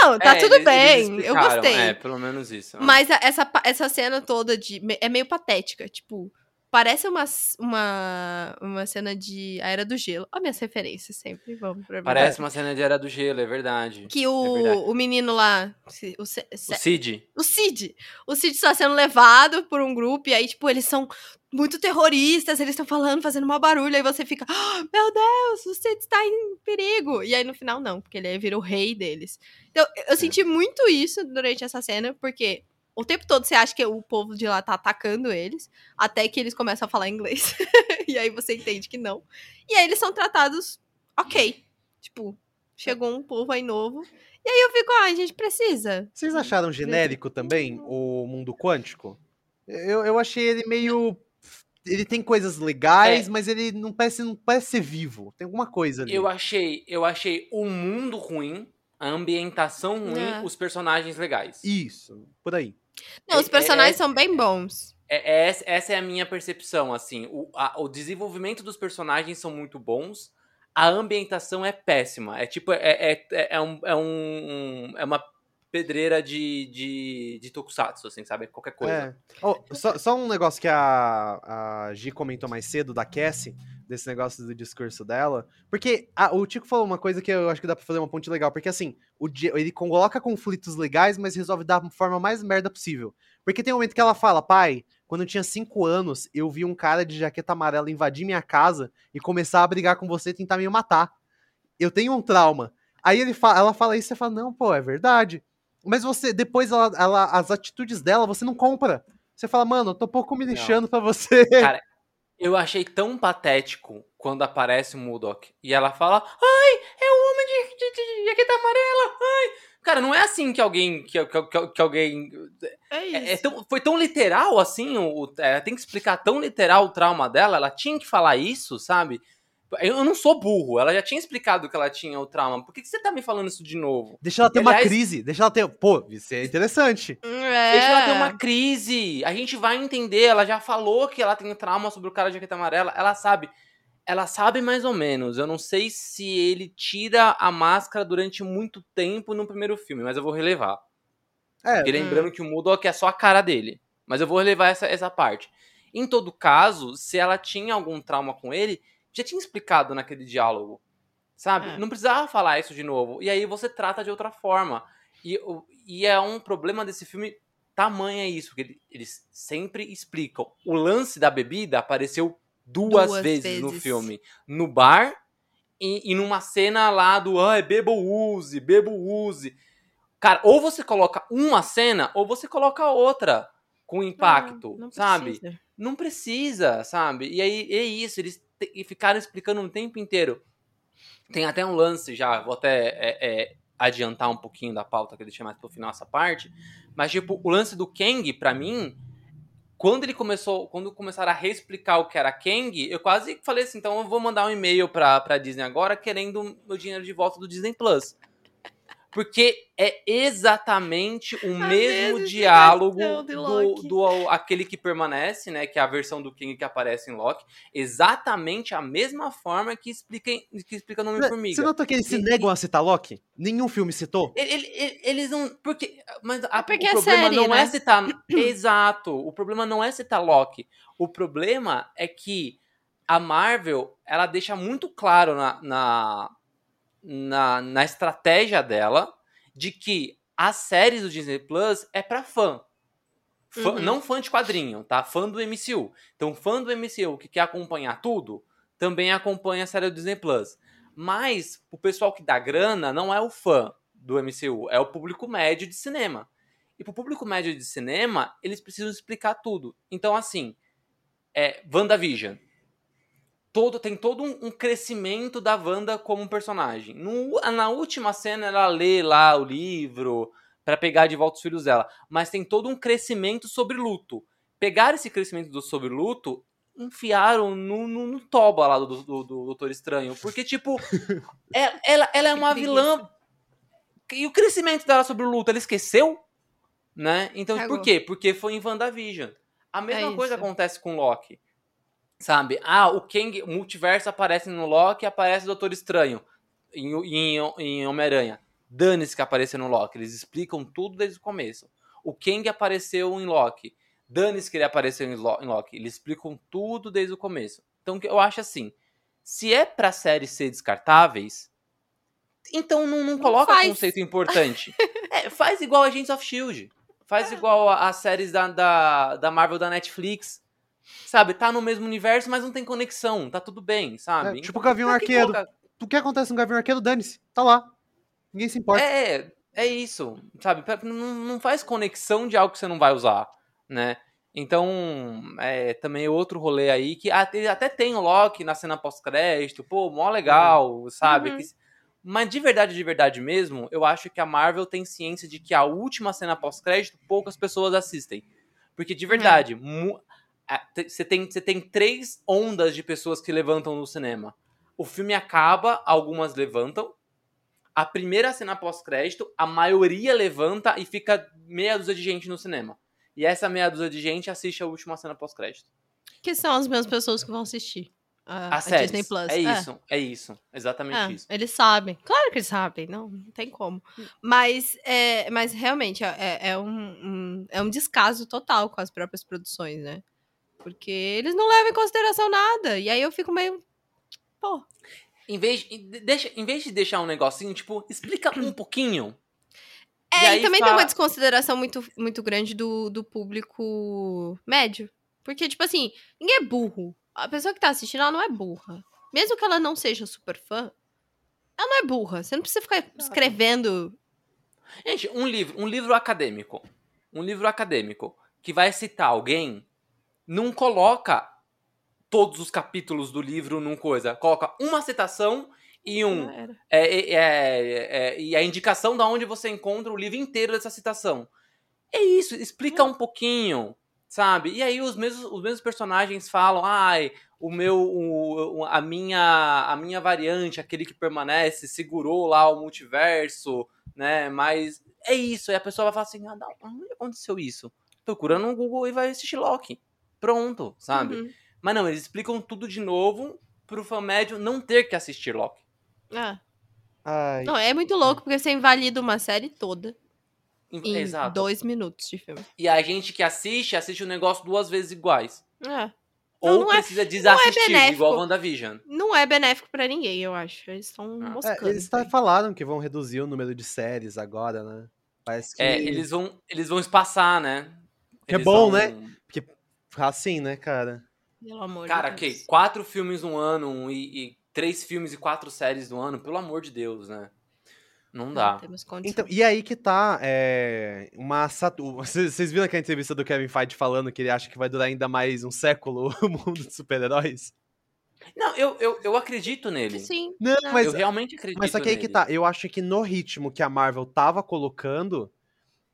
Não, tá é, tudo eles- bem. eles eu gostei. É, pelo menos isso. Mas essa, essa cena toda de. É meio patética. Tipo, parece uma, uma, uma cena de A Era do Gelo. Olha minhas referências sempre. Vamos pra. Parece uma cena de Era do Gelo, é verdade. Que É verdade. o, o menino lá. O, Se- O Cid. o Cid. O Cid está sendo levado por um grupo. E aí, tipo, eles são muito terroristas. Eles estão falando, fazendo uma barulho. Aí você fica. "Ah, meu Deus, o Cid está em perigo. E aí no final, não. Porque ele vira o rei deles. Então, eu senti muito isso durante essa cena. Porque. O tempo todo você acha que o povo de lá tá atacando eles, até que eles começam a falar inglês. e aí você entende que não. E aí eles são tratados ok. Tipo, chegou um povo aí novo. E aí eu fico, ah, a gente precisa. Vocês acharam genérico também o mundo quântico? Eu, eu achei ele meio. Ele tem coisas legais, É. mas ele não parece, não parece ser vivo. Tem alguma coisa ali. Eu achei, eu achei o mundo ruim, a ambientação ruim, É. os personagens legais. Isso, por aí. Não, os É- personagens é- são bem bons. É, é, essa é a minha percepção, assim. O, a, o desenvolvimento dos personagens são muito bons, a ambientação é péssima. É tipo, é, é, é, é um, é, um, é uma pedreira de, de, de tokusatsu, assim, sabe? Qualquer coisa. É. Oh, só, só, um negócio que a, a Gi comentou mais cedo, da Cassie, desse negócio do discurso dela. Porque a, o Tico falou uma coisa que eu acho que dá pra fazer uma ponte legal. Porque assim, o, ele coloca conflitos legais, mas resolve da forma mais merda possível. Porque tem um momento que ela fala, pai, quando eu tinha 5 anos, eu vi um cara de jaqueta amarela invadir minha casa e começar a brigar com você e tentar me matar. Eu tenho um trauma. Aí ele fala, ela fala isso e você fala, não, pô, é verdade. Mas você, depois, ela, ela, as atitudes dela, você não compra. Você fala, mano, eu tô pouco me lixando pra você. Cara, eu achei tão patético quando aparece o Mudok e ela fala, ai, é o homem de, de, de jaqueta amarela, ai. Cara, não é assim que alguém. Que, que, que alguém. É isso. É, é tão, foi tão literal assim. O, é, tem que explicar tão literal o trauma dela. Ela tinha que falar isso, sabe? Eu não sou burro, ela já tinha explicado que ela tinha o trauma. Por que, que você tá me falando isso de novo? Deixa ela ter Aliás, uma crise, deixa ela ter. Pô, isso é interessante. É. Deixa ela ter uma crise. A gente vai entender. Ela já falou que ela tem trauma sobre o cara de jaqueta amarela. Ela sabe. Ela sabe mais ou menos. Eu não sei se ele tira a máscara durante muito tempo no primeiro filme, mas eu vou relevar. É. E lembrando hum. que o Mudok é só a cara dele. Mas eu vou relevar essa, essa parte. Em todo caso, se ela tinha algum trauma com ele já tinha explicado naquele diálogo, sabe? É. Não precisava falar isso de novo. E aí você trata de outra forma. E, e é um problema desse filme tamanho é isso, que eles sempre explicam. O lance da bebida apareceu duas, duas vezes, vezes, no filme. No bar e, e numa cena lá do ai, bebo use, bebo use. Cara, ou você coloca uma cena, ou você coloca outra com impacto, não, não sabe? Não precisa, sabe? E aí é isso, eles e ficaram explicando um tempo inteiro. Tem até um lance já, vou até é, é, adiantar um pouquinho da pauta que eu deixei mais pro final essa parte. Mas, tipo, o lance do Kang, para mim, quando ele começou, quando começaram a reexplicar o que era Kang, eu quase falei assim, então eu vou mandar um e-mail pra, pra Disney agora querendo o dinheiro de volta do Disney Plus. Porque é exatamente o a mesmo diálogo do, do, aquele que permanece, né? Que é a versão do King que aparece em Loki. Exatamente a mesma forma que explica, que explica no Homem-Formiga. Você notou que eles se negam a citar Loki? Nenhum filme citou? Ele, ele, eles não. Porque. Mas a, porque o é problema série, não é né? é citar. exato. O problema não é citar Loki. O problema é que a Marvel ela deixa muito claro na, na na, na estratégia dela de que as séries do Disney Plus é para fã. fã uhum. Não fã de quadrinho, tá? Fã do MCU. Então, fã do MCU que quer acompanhar tudo, também acompanha a série do Disney Plus. Mas o pessoal que dá grana não é o fã do MCU, é o público médio de cinema. E pro público médio de cinema, eles precisam explicar tudo. Então, assim, é WandaVision todo, tem todo um, um crescimento da Wanda como personagem. No, na última cena, ela lê lá o livro para pegar de volta os filhos dela. Mas tem todo um crescimento sobre luto. Pegar esse crescimento do sobre luto enfiaram no, no, no toba lá do, do, do, Doutor Estranho. Porque, tipo, ela, é, ela, ela é uma vilã. E o crescimento dela sobre o luto, ela esqueceu? Né? Então, Cagou. por quê? Porque foi em WandaVision. A mesma é coisa acontece com Loki. Sabe? Ah, o Kang, o multiverso aparece no Loki e aparece o Doutor Estranho em, em, em Homem-Aranha. Dane-se que apareceu no Loki. Eles explicam tudo desde o começo. O Kang apareceu em Loki. Dane-se que ele apareceu em Loki. Eles explicam tudo desde o começo. Então eu acho assim: se é pra séries ser descartáveis, então não, não, não coloca faz. conceito importante. é, faz igual a Agents of Shield. Faz é. igual as séries da, da, da Marvel da Netflix sabe, tá no mesmo universo, mas não tem conexão, tá tudo bem, sabe? É, tipo o Gavião Arqueiro. Coloca... O que acontece no Gavião Arqueiro, dane-se, tá lá. Ninguém se importa. É, é isso, sabe? Não, não faz conexão de algo que você não vai usar, né? Então, é também outro rolê aí que até, até tem o Loki na cena pós-crédito, pô, mó legal, uhum. sabe? Uhum. Mas de verdade, de verdade mesmo, eu acho que a Marvel tem ciência de que a última cena pós-crédito poucas pessoas assistem. Porque de verdade, uhum você tem, você tem três ondas de pessoas que levantam no cinema. O filme acaba, algumas levantam. A primeira cena pós-crédito, a maioria levanta e fica meia dúzia de gente no cinema. E essa meia dúzia de gente assiste a última cena pós-crédito. Que são as mesmas pessoas que vão assistir. A, A, séries. Disney Plus. É isso, é isso. Exatamente É, isso. eles sabem. Claro que eles sabem, não, não tem como. Mas, é, mas realmente é, é- é um, um- é um descaso total com as próprias produções, né? Porque eles não levam em consideração nada. E aí eu fico meio. Pô. Em vez, em- deixa, em vez de deixar um negocinho, tipo, explica um pouquinho. É, E e, também tem fala- uma desconsideração muito, muito grande do, do público médio. Porque, tipo assim, ninguém é burro. A pessoa que tá assistindo, ela não é burra. Mesmo que ela não seja super fã, ela não é burra. Você não precisa ficar escrevendo. Gente, um livro, um livro acadêmico. Um livro acadêmico que vai citar alguém, não coloca todos os capítulos do livro num coisa. Coloca uma citação e um. Era. é, é, é, é, e a indicação da onde você encontra o livro inteiro dessa citação. É isso, explica um pouquinho, sabe? E aí os mesmos, os mesmos personagens falam, ai, o meu, o- o- a minha, a minha variante, aquele que permanece, segurou lá o multiverso, né? Mas é isso. E a pessoa vai falar assim, ah, não, onde aconteceu isso? Procura no Google e vai assistir Loki. Pronto, sabe? Uhum. Mas não, eles explicam tudo de novo pro fã médio não ter que assistir Loki. É. Ai. Não, é muito louco porque você invalida uma série toda em Exato. dois minutos de filme. E a gente que assiste, assiste o negócio duas vezes iguais. É. Ou Não, não é- precisa desassistir, benéfico. igual WandaVision. Não é benéfico pra ninguém, eu acho. Eles estão Ah. moscando. É, eles tá- falaram que vão reduzir o número de séries agora, né? Parece que. É, eles vão, eles vão espaçar, né? Que é Eles bom, vão- né? Assim, né, cara? Pelo amor Cara, de que Deus. quatro filmes no ano e, e três filmes e quatro séries no ano, pelo amor de Deus, né? Não Não dá. temos condição. Então, e aí que tá é, uma. Vocês viram aquela entrevista do Kevin Feige falando que ele acha que vai durar ainda mais um século o mundo de super-heróis? Não, eu, eu, eu acredito nele. Sim. Não, Não. mas, eu realmente acredito mas só que aí nele. que tá. Eu acho que no ritmo que a Marvel tava colocando,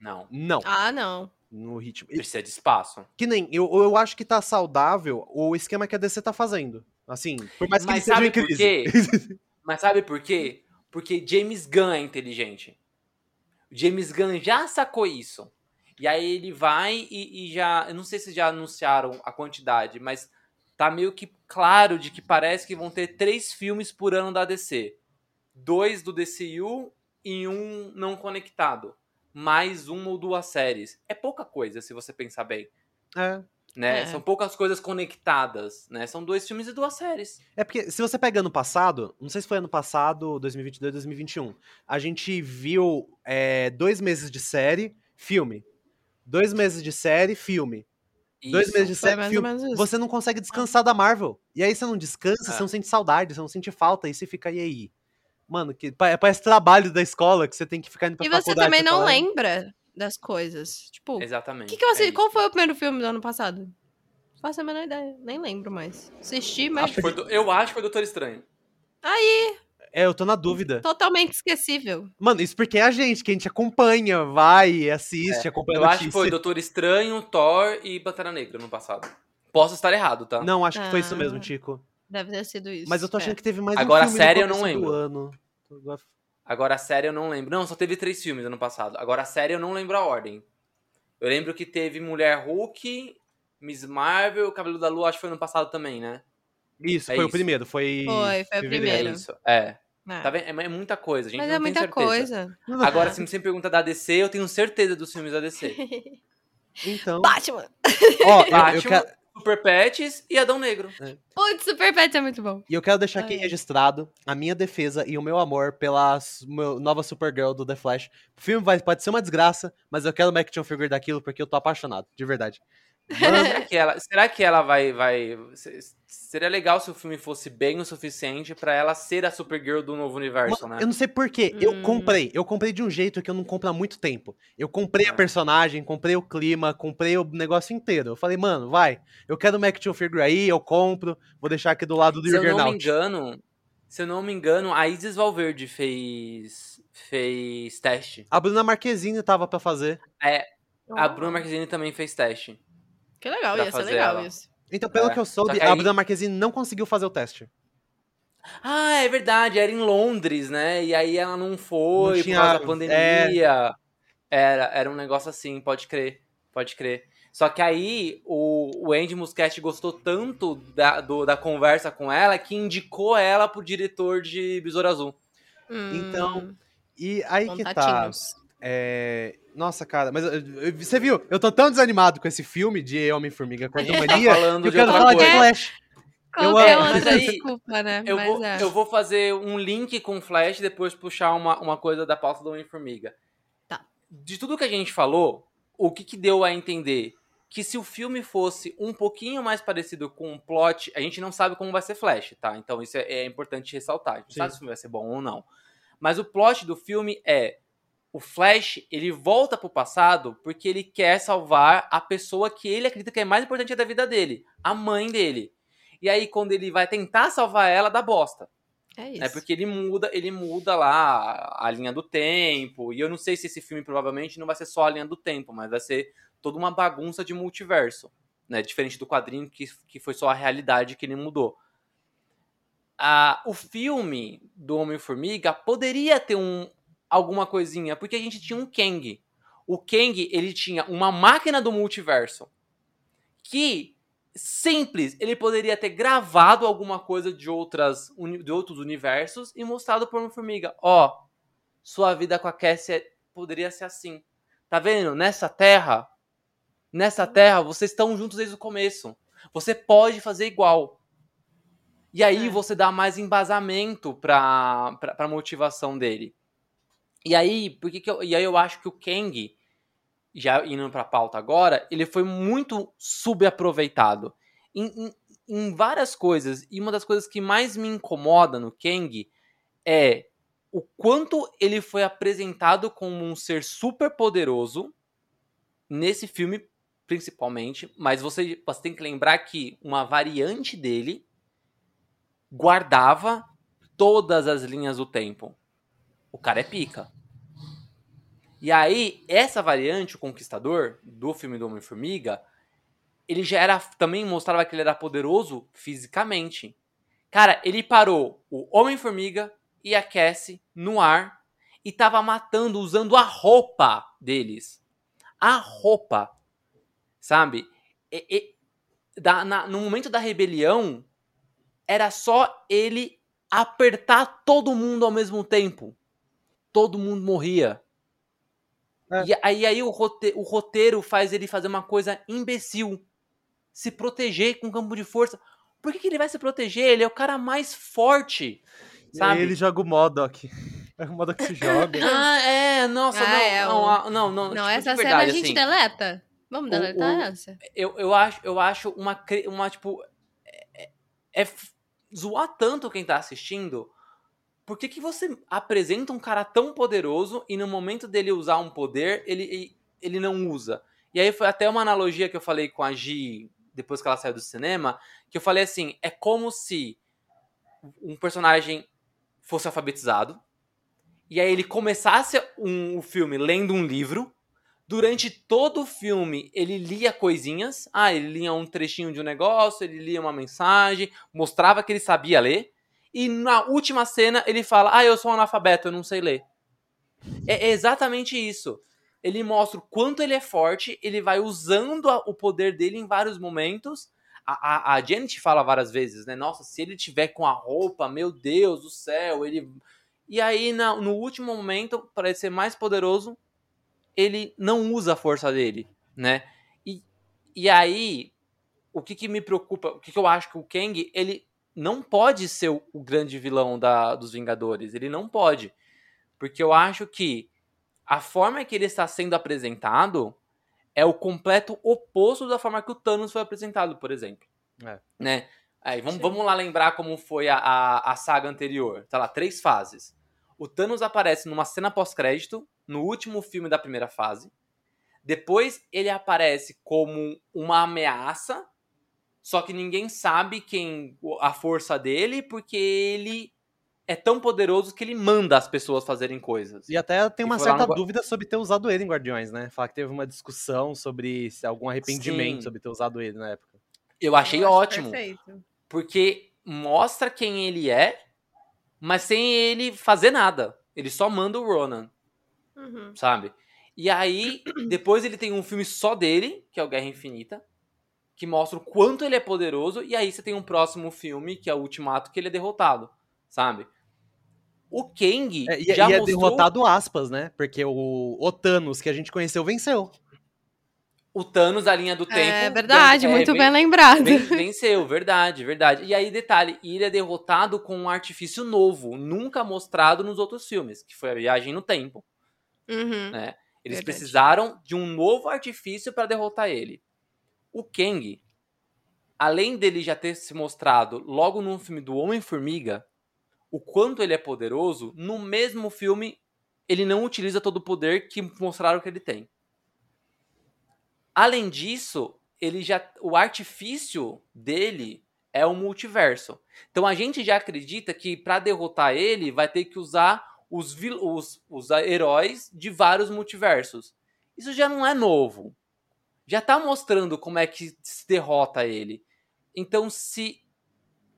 Não, não. Ah, não. No ritmo. precisa de espaço. Que nem, eu, eu acho que tá saudável o esquema que a DC tá fazendo. Assim, por mais que Mas sabe por crise. Mas sabe por quê? Porque James Gunn é inteligente. O James Gunn já sacou isso. E aí ele vai e, e já. Eu não sei se já anunciaram a quantidade, mas tá meio que claro de que parece que vão ter três filmes por ano da DC. Dois do DCU e um não conectado. Mais uma ou duas séries. É pouca coisa, se você pensar bem. é. Né? É. São poucas coisas conectadas, né? São dois filmes e duas séries. É porque, se você pega ano passado, não sei se foi ano passado, 2022, 2021, a gente viu é, dois meses de série, filme. Dois meses de série, filme. Dois Isso. meses de série, filme. Você não consegue descansar da Marvel. E aí você não descansa, É. você não sente saudade, você não sente falta, e você fica, e aí? Mano, que, pa- parece trabalho da escola que você tem que ficar indo pra E você também você não fala, "Ah, lembra das coisas. Tipo, o Exatamente. que, que eu assisti? É Qual foi o primeiro filme do ano passado? Faço a menor ideia. Nem lembro mais. Assisti, mas Foi do- eu acho que foi Doutor Estranho. É, eu tô na dúvida. totalmente esquecível. Mano, isso porque é a gente, que a gente acompanha, vai, assiste, acompanha É, Eu acho que foi Doutor Estranho, Thor e Pantera Negra no passado. Posso estar errado, tá? Não, acho que foi isso Ah. mesmo, Tico. Deve ter sido isso. Mas eu tô achando é. que teve mais Agora, um filme a série no eu não lembro. ano. Agora- a série eu não lembro. Não, só teve três filmes ano passado. Agora a série eu não lembro a ordem. Eu lembro que teve Mulher Hulk, Miss Marvel, Cabelo da Lua, acho que foi ano passado também, né? Isso, É foi o isso. primeiro, foi. Foi, foi o fevereiro. É Primeiro. isso. É. É. Tá vendo? É é muita coisa, a gente Mas não é tem muita certeza. coisa. Agora, se você me pergunta da DC, eu tenho certeza dos filmes da DC. Então. Batman! Ó, eu, eu Batman, quero, Super Pets e Adão Negro. Putz, Super Pet é muito bom. e eu quero deixar aqui Ai. registrado a minha defesa e o meu amor pela meu- nova Supergirl do The Flash. O filme vai, pode ser uma desgraça, mas eu quero uma action figure daquilo porque eu tô apaixonado, de verdade. Será que ela, será que ela vai, vai. se- Seria legal se o filme fosse bem o suficiente pra ela ser a Supergirl do novo universo, Mano, né? Eu não sei porquê. Eu Hum. comprei. Eu comprei de um jeito que eu não compro há muito tempo. Eu comprei a Ah. personagem, comprei o clima, comprei o negócio inteiro. Eu falei, mano, vai. Eu quero uma action figure aí, eu compro. Vou deixar aqui do lado do Se eu não me engano, se eu não me engano, a Isis Valverde fez fez teste. A Bruna Marquezine tava pra fazer. A Bruna Marquezine também fez teste. Que legal, ia ser legal ela. isso. Então, pelo É, que eu soube, só que a aí- Bruna Marquezine não conseguiu fazer o teste. Ah, é verdade, era em Londres, né? E aí ela não foi Não tinha- por causa da pandemia. Era, era um negócio assim, pode crer. Pode crer. Só que aí o, o Andy Muschietti gostou tanto da, do- da conversa com ela que indicou ela pro diretor de Besouro Azul. Então, Hum, E aí que tá. É... Nossa, cara, mas eu- eu- você viu? Eu tô tão desanimado com esse filme de Homem-Formiga A gente tá falando eu de quero outra falar de coisa. Flash. Qualquer amo. outra aí, desculpa, né? Eu Mas vou, é. eu vou fazer um link com o Flash e depois puxar uma, uma coisa da pauta do Homem-Formiga. Tá. De tudo que a gente falou, o que, que deu a entender? Que se o filme fosse um pouquinho mais parecido com o plot, a gente não sabe como vai ser Flash, tá? Então isso é, é importante ressaltar. A gente não Sim. sabe se o filme vai ser bom ou não. Mas o plot do filme é o Flash, ele volta pro passado porque ele quer salvar a pessoa que ele acredita que é mais importante da vida dele, a mãe dele. E aí, quando ele vai tentar salvar ela, dá bosta. É isso. É porque ele muda, ele muda lá a, a linha do tempo. E eu não sei se esse filme provavelmente não vai ser só a linha do tempo, mas vai ser toda uma bagunça de multiverso. Né? Diferente do quadrinho, que, que foi só a realidade que ele mudou. Ah, o filme do Homem-Formiga poderia ter um, alguma coisinha, porque a gente tinha um Kang. O Kang, ele tinha uma máquina do multiverso que simples, ele poderia ter gravado alguma coisa de outras de outros universos e mostrado pro Homem-Formiga, ó, sua vida com a Cassie é- poderia ser assim. Tá vendo? Nessa terra, nessa terra, vocês estão juntos desde o começo. Você pode fazer igual. E aí É. você dá mais embasamento pra, pra motivação dele. E aí, por que que eu, e aí eu acho que o Kang, já indo pra pauta agora, ele foi muito subaproveitado. Em, em, em várias coisas, e uma das coisas que mais me incomoda no Kang é o quanto ele foi apresentado como um ser super poderoso nesse filme, principalmente, mas você, você tem que lembrar que uma variante dele guardava todas as linhas do tempo. O cara é pica. E aí, essa variante, o Conquistador, do filme do Homem-Formiga, ele já era. Também mostrava que ele era poderoso fisicamente. Cara, ele parou o Homem-Formiga e a Cassie no ar e tava matando usando a roupa deles. A roupa. Sabe? E- e- da- na- no momento da rebelião, era só ele apertar todo mundo ao mesmo tempo. Todo mundo morria. É. E aí, aí o, rote- o roteiro faz ele fazer uma coisa imbecil. Se proteger com campo de força. Por que, que ele vai se proteger? Ele é o cara mais forte. E Sabe? aí ele joga o Modok. É o Modok se joga. Ah, é, nossa, Ah, não, é, não, o- ah, não, não, tipo, Não, de essa verdade, cena a gente assim, deleta? Vamos deletar o- essa? eu, eu acho, eu acho uma, uma tipo, é, é- é zoar tanto quem tá assistindo. Por que, que você apresenta um cara tão poderoso e no momento dele usar um poder, ele, ele- não usa? E aí foi até uma analogia que eu falei com a Gi depois que ela saiu do cinema, que eu falei assim, é como se um personagem fosse alfabetizado, e aí ele começasse um, o filme lendo um livro, durante todo o filme ele lia coisinhas, ah, ele lia um trechinho de um negócio, ele lia uma mensagem, mostrava que ele sabia ler, e na última cena ele fala, ah, eu sou um analfabeto, eu não sei ler. É exatamente isso. Ele mostra o quanto ele é forte, ele vai usando a- o poder dele em vários momentos. A, a, a Janet fala várias vezes, né? Nossa, se ele tiver com a roupa, meu Deus do céu, ele. E aí, na- no último momento, para ele ser mais poderoso, ele não usa a força dele, né? E, e aí, o que, que me preocupa, o que, que eu acho que o Kang, ele não pode ser o, o grande vilão da, dos Vingadores. Ele não pode. Porque eu acho que a forma que ele está sendo apresentado é o completo oposto da forma que o Thanos foi apresentado, por exemplo. É. Né? Aí, vamos, Sim. vamos lá lembrar como foi a, a, a saga anterior. Tá lá, três fases. O Thanos aparece numa cena pós-crédito, no último filme da primeira fase. Depois ele aparece como uma ameaça, só que ninguém sabe quem a força dele, porque ele é tão poderoso que ele manda as pessoas fazerem coisas. E até tem uma certa no- dúvida sobre ter usado ele em Guardiões, né? Falar que teve uma discussão sobre se algum arrependimento Sim. sobre ter usado ele na época. Eu achei Eu ótimo. Perfeito. porque mostra quem ele é, mas sem ele fazer nada. Ele só manda o Ronan, Uhum. sabe? E aí, depois ele tem um filme só dele, que é o Guerra Infinita, que mostra o quanto ele é poderoso, e aí você tem um próximo filme, que é o Ultimato, que ele é derrotado, sabe? O Kang É, e, já e é mostrou... derrotado aspas, né? Porque o, o Thanos que a gente conheceu venceu. O Thanos da linha do tempo. É verdade, é, muito ven- bem lembrado. ven- Venceu, verdade, verdade. E aí, detalhe, ele é derrotado com um artifício novo, nunca mostrado nos outros filmes, que foi a viagem no tempo. Uhum. né? Eles Verdade. precisaram de um novo artifício para derrotar ele. O Kang, além dele já ter se mostrado logo num filme do Homem-Formiga, o quanto ele é poderoso, no mesmo filme ele não utiliza todo o poder que mostraram que ele tem. Além disso, ele já o artifício dele é o multiverso. Então a gente já acredita que para derrotar ele vai ter que usar os, os, os heróis de vários multiversos. Isso já não é novo. Já tá mostrando como é que se derrota ele. Então, se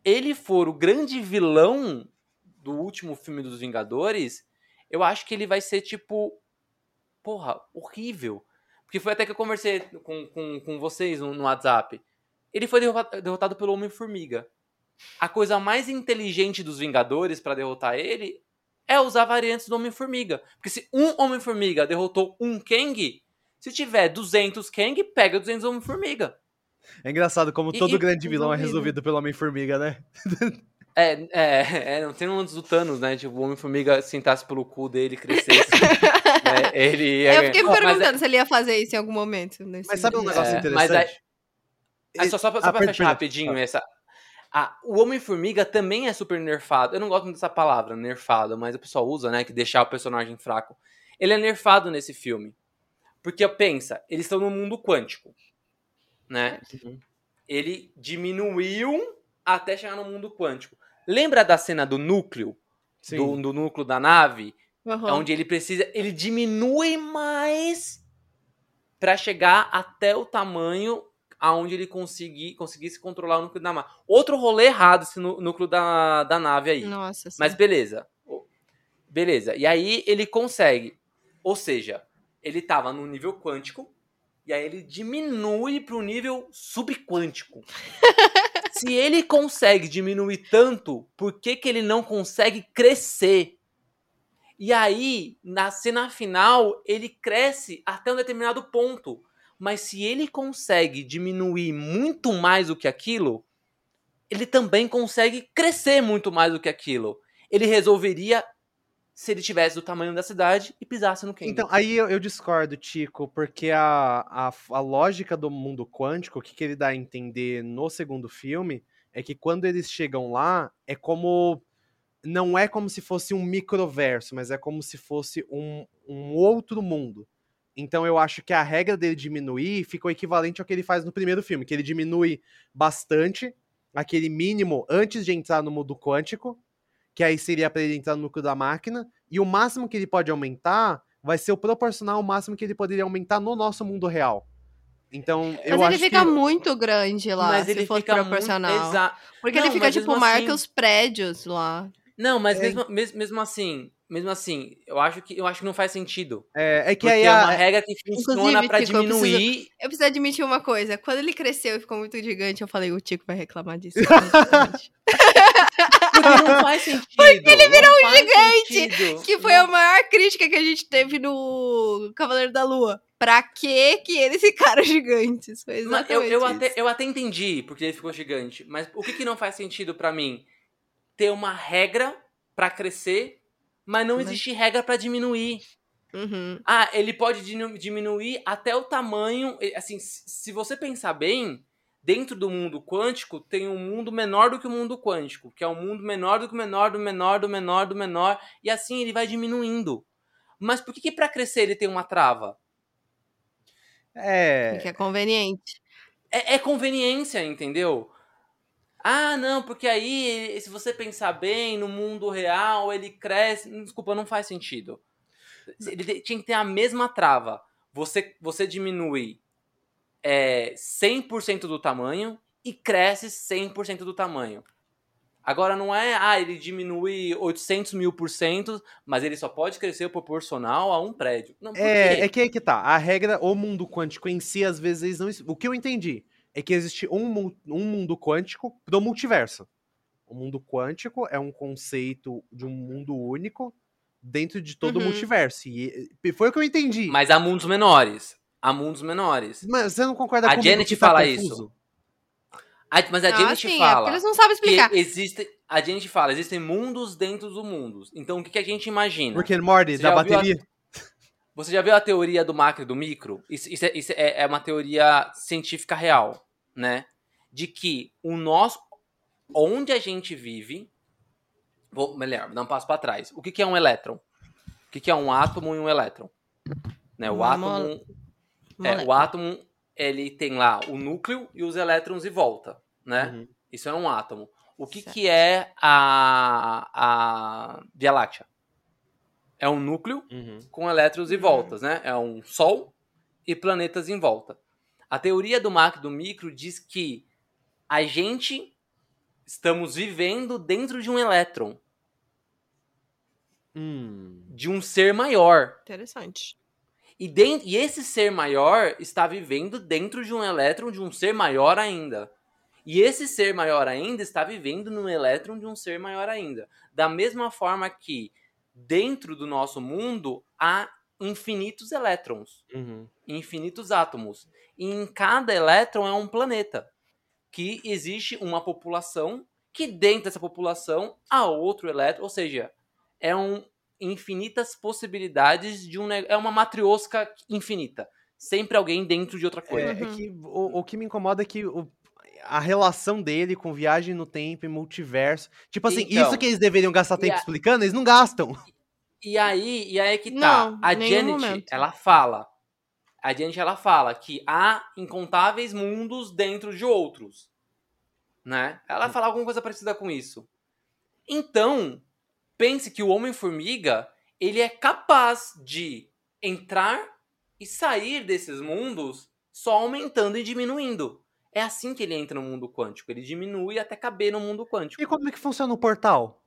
ele for o grande vilão do último filme dos Vingadores, eu acho que ele vai ser tipo. Porra, horrível. Porque foi até que eu conversei com, com, com vocês no, no WhatsApp. Ele foi derrota- derrotado pelo Homem-Formiga. A coisa mais inteligente dos Vingadores pra derrotar ele é usar variantes do Homem-Formiga. Porque se um Homem-Formiga derrotou um Kang, se tiver 200 Kang, pega 200 Homem-Formiga. É engraçado como E- todo e- grande vilão é resolvido. pelo Homem-Formiga, né? É, é, é, não tem um antes do Thanos, né? Tipo, o Homem-Formiga sentasse pelo cu dele e crescesse. né? Ele ia Eu fiquei me Mas é- perguntando se ele ia fazer isso em algum momento. nesse Mas sabe um negócio É, interessante? mas aí- Ah, só, só pra, só Ah, pra fechar rapidinho essa. Ah, o Homem-Formiga também é super nerfado. Eu não gosto muito dessa palavra, nerfado, mas o pessoal usa, né? Que deixar o personagem fraco. Ele é nerfado nesse filme. Porque, pensa, eles estão no mundo quântico. Né? Ele diminuiu até chegar no mundo quântico. Lembra da cena do núcleo? Sim. Do, do núcleo da nave? Uhum. Onde ele precisa. Ele diminui mais para chegar até o tamanho aonde ele conseguir, conseguisse controlar o núcleo da nave. Outro rolê errado esse nú- núcleo da, da nave aí. Nossa, sim. Mas beleza. Beleza. E aí ele consegue. Ou seja, ele tava no nível quântico. E aí ele diminui pro nível subquântico. Se ele consegue diminuir tanto, por que, que ele não consegue crescer? E aí, na cena final, ele cresce até um determinado ponto. Mas se ele consegue diminuir muito mais do que aquilo, ele também consegue crescer muito mais do que aquilo. Ele resolveria se ele tivesse do tamanho da cidade e pisasse no Kang. Então, aí eu, eu discordo, Tico, porque a, a, a lógica do mundo quântico, o que, que ele dá a entender no segundo filme, é que quando eles chegam lá, é como. Não é como se fosse um microverso, mas é como se fosse um, um outro mundo. Então eu acho que a regra dele diminuir fica o equivalente ao que ele faz no primeiro filme, que ele diminui bastante, aquele mínimo antes de entrar no mundo quântico, que aí seria para ele entrar no núcleo da máquina, e o máximo que ele pode aumentar vai ser o proporcional ao máximo que ele poderia aumentar no nosso mundo real. Então, eu Mas ele acho fica que... muito grande lá, mas se ele for fica proporcional. muito exa- Porque Não, ele fica, tipo, marca assim- os prédios lá. Não, mas É. mesmo, mesmo, mesmo assim, mesmo assim, eu acho que eu acho que não faz sentido. É, é que aí é a... uma regra que funciona Inclusive, pra Tico, eu preciso- diminuir. Eu preciso admitir uma coisa. Quando ele cresceu e ficou muito gigante, eu falei, o Tico vai reclamar disso. Porque não faz sentido. Porque ele virou um gigante. que foi a maior crítica que a gente teve no Cavaleiro da Lua. Pra que que eles ficaram gigantes? Foi exatamente eu, eu, isso. até, eu até entendi porque ele ficou gigante. Mas o que, que não faz sentido pra mim? Ter uma regra pra crescer, mas não Mas- existe regra pra diminuir. Uhum. Ah, ele pode diminuir até o tamanho. Assim, se você pensar bem, dentro do mundo quântico tem um mundo menor do que o mundo quântico, que é um mundo menor do que o menor, do menor, do menor, do menor, e assim ele vai diminuindo. Mas por que, que para crescer ele tem uma trava? É, Que é conveniente. É, é conveniência, entendeu? Ah, não, porque aí, se você pensar bem, no mundo real, ele cresce. Desculpa, não faz sentido. Ele tinha que ter a mesma trava. Você, você diminui é, 100% do tamanho e cresce 100% do tamanho. Agora não é, ah, ele diminui 800 mil por cento, mas ele só pode crescer proporcional a um prédio. Não, É, é que aí que tá. A regra, o mundo quântico em si, às vezes, não. O que eu entendi é que existe um, um mundo quântico pro multiverso. O mundo quântico é um conceito de um mundo único dentro de todo o Uhum. multiverso. E e foi o que eu entendi. Mas há mundos menores. Há mundos menores. Mas você não concorda A comigo Janet que tá fala confuso? isso. A- mas a ah, Janet sim, é fala. porque eles não sabem explicar. que existe, a gente fala, existem mundos dentro dos mundos. Então o que, que a gente imagina? Porque Morty, Você da ouviu a- bateria. Você já viu a teoria do macro e do micro? Isso, isso é, isso é- é uma teoria científica real, né? De que o nosso, onde a gente vive, vou melhor, dar um passo para trás. O que, que é um elétron? O que, que é um átomo e um elétron? Né, o Uma átomo, é, o átomo ele tem lá o núcleo e os elétrons em volta, né? Uhum. Isso é um átomo. O que, Certo. que é a, a Via Láctea? É um núcleo Uhum. com elétrons e Uhum. voltas, né? É um Sol e planetas em volta. A teoria do macro e do micro diz que a gente estamos vivendo dentro de um elétron, Hum. de um ser maior. Interessante. E, den- e esse ser maior está vivendo dentro de um elétron de um ser maior ainda. E esse ser maior ainda está vivendo no elétron de um ser maior ainda. Da mesma forma que dentro do nosso mundo há infinitos elétrons, Uhum. infinitos átomos. E em cada elétron é um planeta. Que existe uma população que dentro dessa população há outro elétron, ou seja, é um infinitas possibilidades de um é uma matriosca infinita. Sempre alguém dentro de outra coisa. É, é Uhum. que o, o que me incomoda é que o- a relação dele com viagem no tempo e multiverso. Tipo assim, Então, isso que eles deveriam gastar tempo a- explicando, eles não gastam. E aí, e aí é que tá. Não, a Janet, momento. ela fala. A Janet, ela fala que há incontáveis mundos dentro de outros. Né? Ela fala alguma coisa parecida com isso. Então, pense que o Homem-Formiga, ele é capaz de entrar e sair desses mundos só aumentando e diminuindo. É assim que ele entra no mundo quântico. Ele diminui até caber no mundo quântico. E como é que funciona o portal?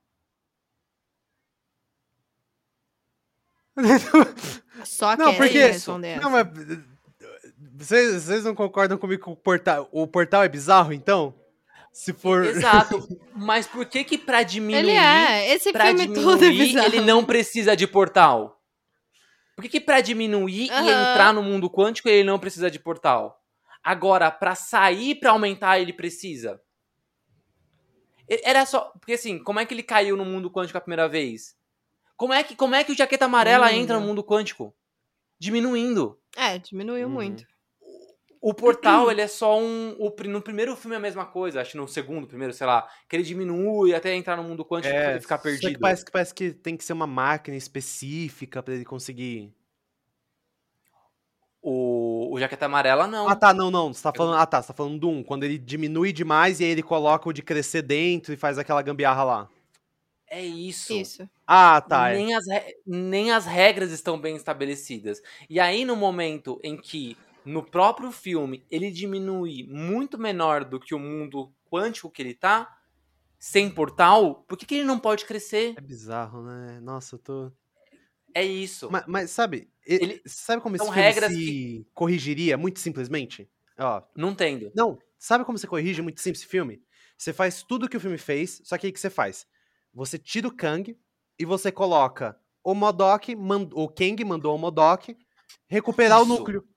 Só Não, porque- responder Não, essa. mas. Vocês, vocês não concordam comigo que o portal, o portal é bizarro, então? Se for. Exato. Mas por que que pra diminuir... Ele é. Esse pra filme todo é diminuir, bizarro. ele não precisa de portal? Por que, que pra diminuir e Aham. entrar no mundo quântico ele não precisa de portal? Agora, pra sair pra aumentar ele precisa? E- Era só. Porque assim, como é que ele caiu no mundo quântico a primeira vez? Como é que, como é que o jaqueta amarela Não entra no mundo quântico? Diminuindo. É, diminuiu Uhum. muito. O portal, ele é só um. O, no primeiro filme é a mesma coisa, acho que no segundo, primeiro, sei lá. Que ele diminui até entrar no mundo quântico É, e ficar só perdido. que parece, que parece que tem que ser uma máquina específica pra ele conseguir. O, o jaqueta amarela, não. Ah, tá, não, não. Você tá falando. Ah, tá. Você tá falando do 1. Quando ele diminui demais e aí ele coloca o de crescer dentro e faz aquela gambiarra lá. É isso. Isso. Ah, tá. é. nem, as re- nem as regras estão bem estabelecidas. E aí, no momento em que, no próprio filme, ele diminui muito menor do que o mundo quântico que ele tá, sem portal, por que, que ele não pode crescer? É bizarro, né? Nossa, eu tô. É isso. Mas, mas sabe, Ele- sabe como esse são filme regras se corrigiria muito simplesmente? Ó, Não entendo. não, sabe como você corrige muito simples esse filme? Você faz tudo que o filme fez, só que aí o que você faz? Você tira o Kang e você coloca o Modok, mand- o Kang mandou o Modok recuperar Isso. o núcleo.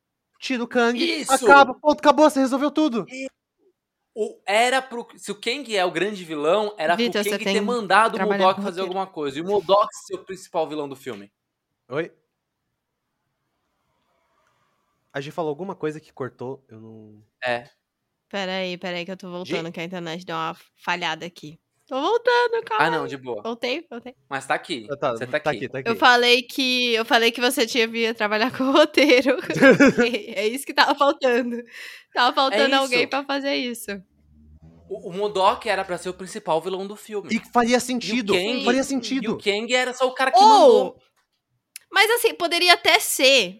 Tira o Kang, Isso. acaba, ponto, acabou, você resolveu tudo. O, era pro, se o Kang é o grande vilão, era Vitor, pro Kang tem ter mandado o Modok fazer alguma coisa. E o Modok ser o principal vilão do filme. Oi? A gente falou alguma coisa que cortou, eu não... É. Peraí, peraí, que eu tô voltando, que a internet deu uma falhada aqui. Tô voltando, calma. Ah, não, de boa. Voltei, voltei. Mas tá aqui. Ah, tá, Você tá aqui. tá aqui. Eu falei que eu falei que você tinha vindo trabalhar com roteiro. é isso que tava faltando. Tava faltando É alguém pra fazer isso. O, o Modok era pra ser o principal vilão do filme. E faria sentido, Kang- faria E sentido. o Kang era só o cara que Ou- mandou. Mas assim, poderia até ser.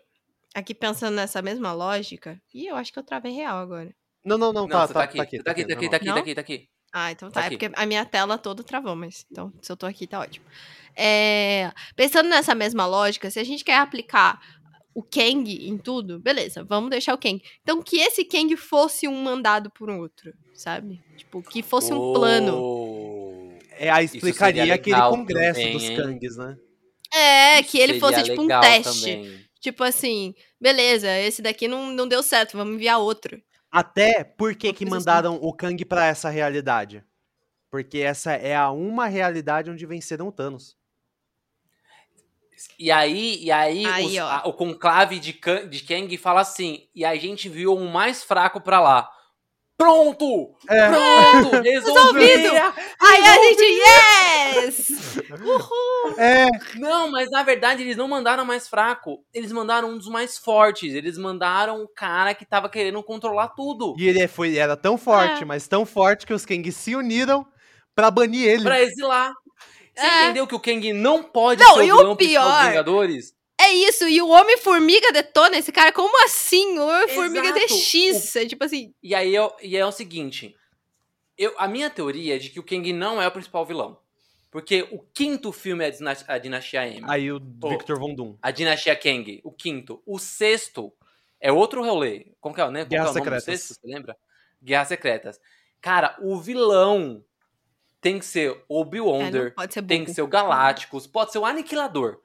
Aqui pensando nessa mesma lógica. Ih, eu acho que eu travei real agora. Não, não, não, Não, tá, tá, tá aqui. tá aqui. Tá aqui, tá aqui, tá aqui, tá aqui, tá aqui. Ah, então tá. É porque a minha tela toda travou, mas então, se eu tô aqui, tá ótimo. É, pensando nessa mesma lógica, se a gente quer aplicar o Kang em tudo, beleza, vamos deixar o Kang. Então, que esse Kang fosse um mandado por um outro, sabe? Tipo, que fosse um plano. Oh. É, aí Isso explicaria aquele congresso também, dos hein? Kangs, né? É, Isso que ele fosse tipo um teste. também. Tipo assim, beleza, esse daqui não, não deu certo, vamos enviar outro. Até por que assim. mandaram o Kang pra essa realidade? Porque essa é a uma realidade onde venceram o Thanos. E aí, e aí, Aí, os- a- o conclave de, Kan- de Kang fala assim, e a gente viu um mais fraco pra lá. Pronto! É. Pronto! Resolvido! Aí a gente, yes! Uhul! É, Não, mas na verdade eles não mandaram mais fraco. Eles mandaram um dos mais fortes. Eles mandaram o cara que tava querendo controlar tudo. e ele foi, era tão forte, É. mas tão forte que os Kangs se uniram pra banir ele. Pra exilar. Você É. entendeu que o Kang não pode Não, ser e o o vilão principal dos pior- Vingadores? É isso, e o Homem-Formiga detona esse cara, como assim? O Homem-Formiga. DX, é tipo assim, E aí é, o- e é o seguinte. Eu, a minha teoria é de que o Kang não é o principal vilão. Porque o quinto filme é a Dinas- a Dinastia M. Aí o Pô. Victor Von Doom. A Dinastia Kang, o quinto. O sexto é outro rolê. Como que é, né? Como que é o nome do Secretas. sexto, você lembra? Guerras Secretas. Cara, o vilão tem que ser é, Obi-Wonder, pode ser tem que ser o Galácticos, pode ser o Aniquilador,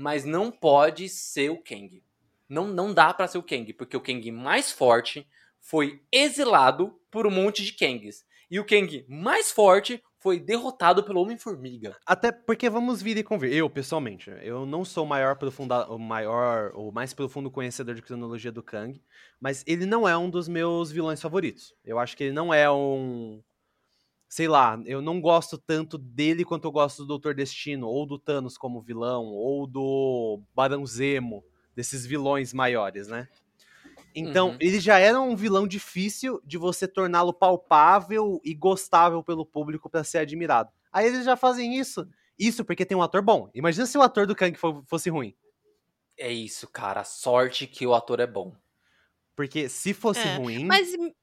mas não pode ser o Kang. Não, não dá pra ser o Kang, porque o Kang mais forte foi exilado por um monte de Kangs. E o Kang mais forte foi derrotado pelo Homem-Formiga. Até porque vamos vir e convir. Eu, pessoalmente, eu não sou o maior, profunda, o maior, o mais profundo conhecedor de cronologia do Kang, mas ele não é um dos meus vilões favoritos. Eu acho que ele não é um. Sei lá, eu não gosto tanto dele quanto eu gosto do Doutor Destino, ou do Thanos como vilão, ou do Barão Zemo, desses vilões maiores, né? Então, Uhum. ele já era um vilão difícil de você torná-lo palpável e gostável pelo público pra ser admirado. Aí eles já fazem isso. Isso porque tem um ator bom. Imagina se o ator do Kang fo- fosse ruim. É isso, cara. Sorte que o ator é bom. Porque se fosse É, ruim. Mas m-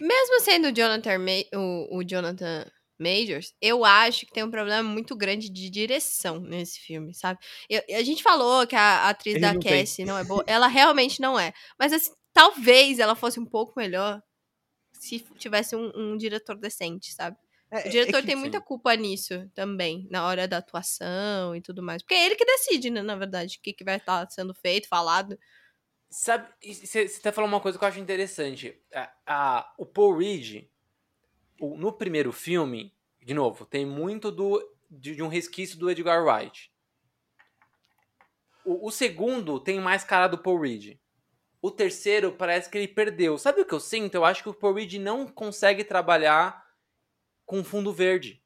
mesmo sendo o Jonathan, Ma- o, o Jonathan Majors, eu acho que tem um problema muito grande de direção nesse filme, sabe? Eu- a gente falou que a atriz Ele da não tem. Cassie não é boa. Ela realmente não é. Mas assim, talvez ela fosse um pouco melhor se tivesse um, um diretor decente, sabe? é- O é diretor que- tem muita culpa nisso também, na hora da atuação e tudo mais. Porque é ele que decide, né, na verdade, o que, que vai estar sendo feito, falado. Sabe, você tá falando uma coisa que eu acho interessante. A, a- o Paul Reed, o- no primeiro filme, de novo, tem muito do, de, de um resquício do Edgar Wright. O, o segundo tem mais cara do Paul Reed. O terceiro parece que ele perdeu. Sabe o que eu sinto? Eu acho que o Paul Reed não consegue trabalhar com fundo verde.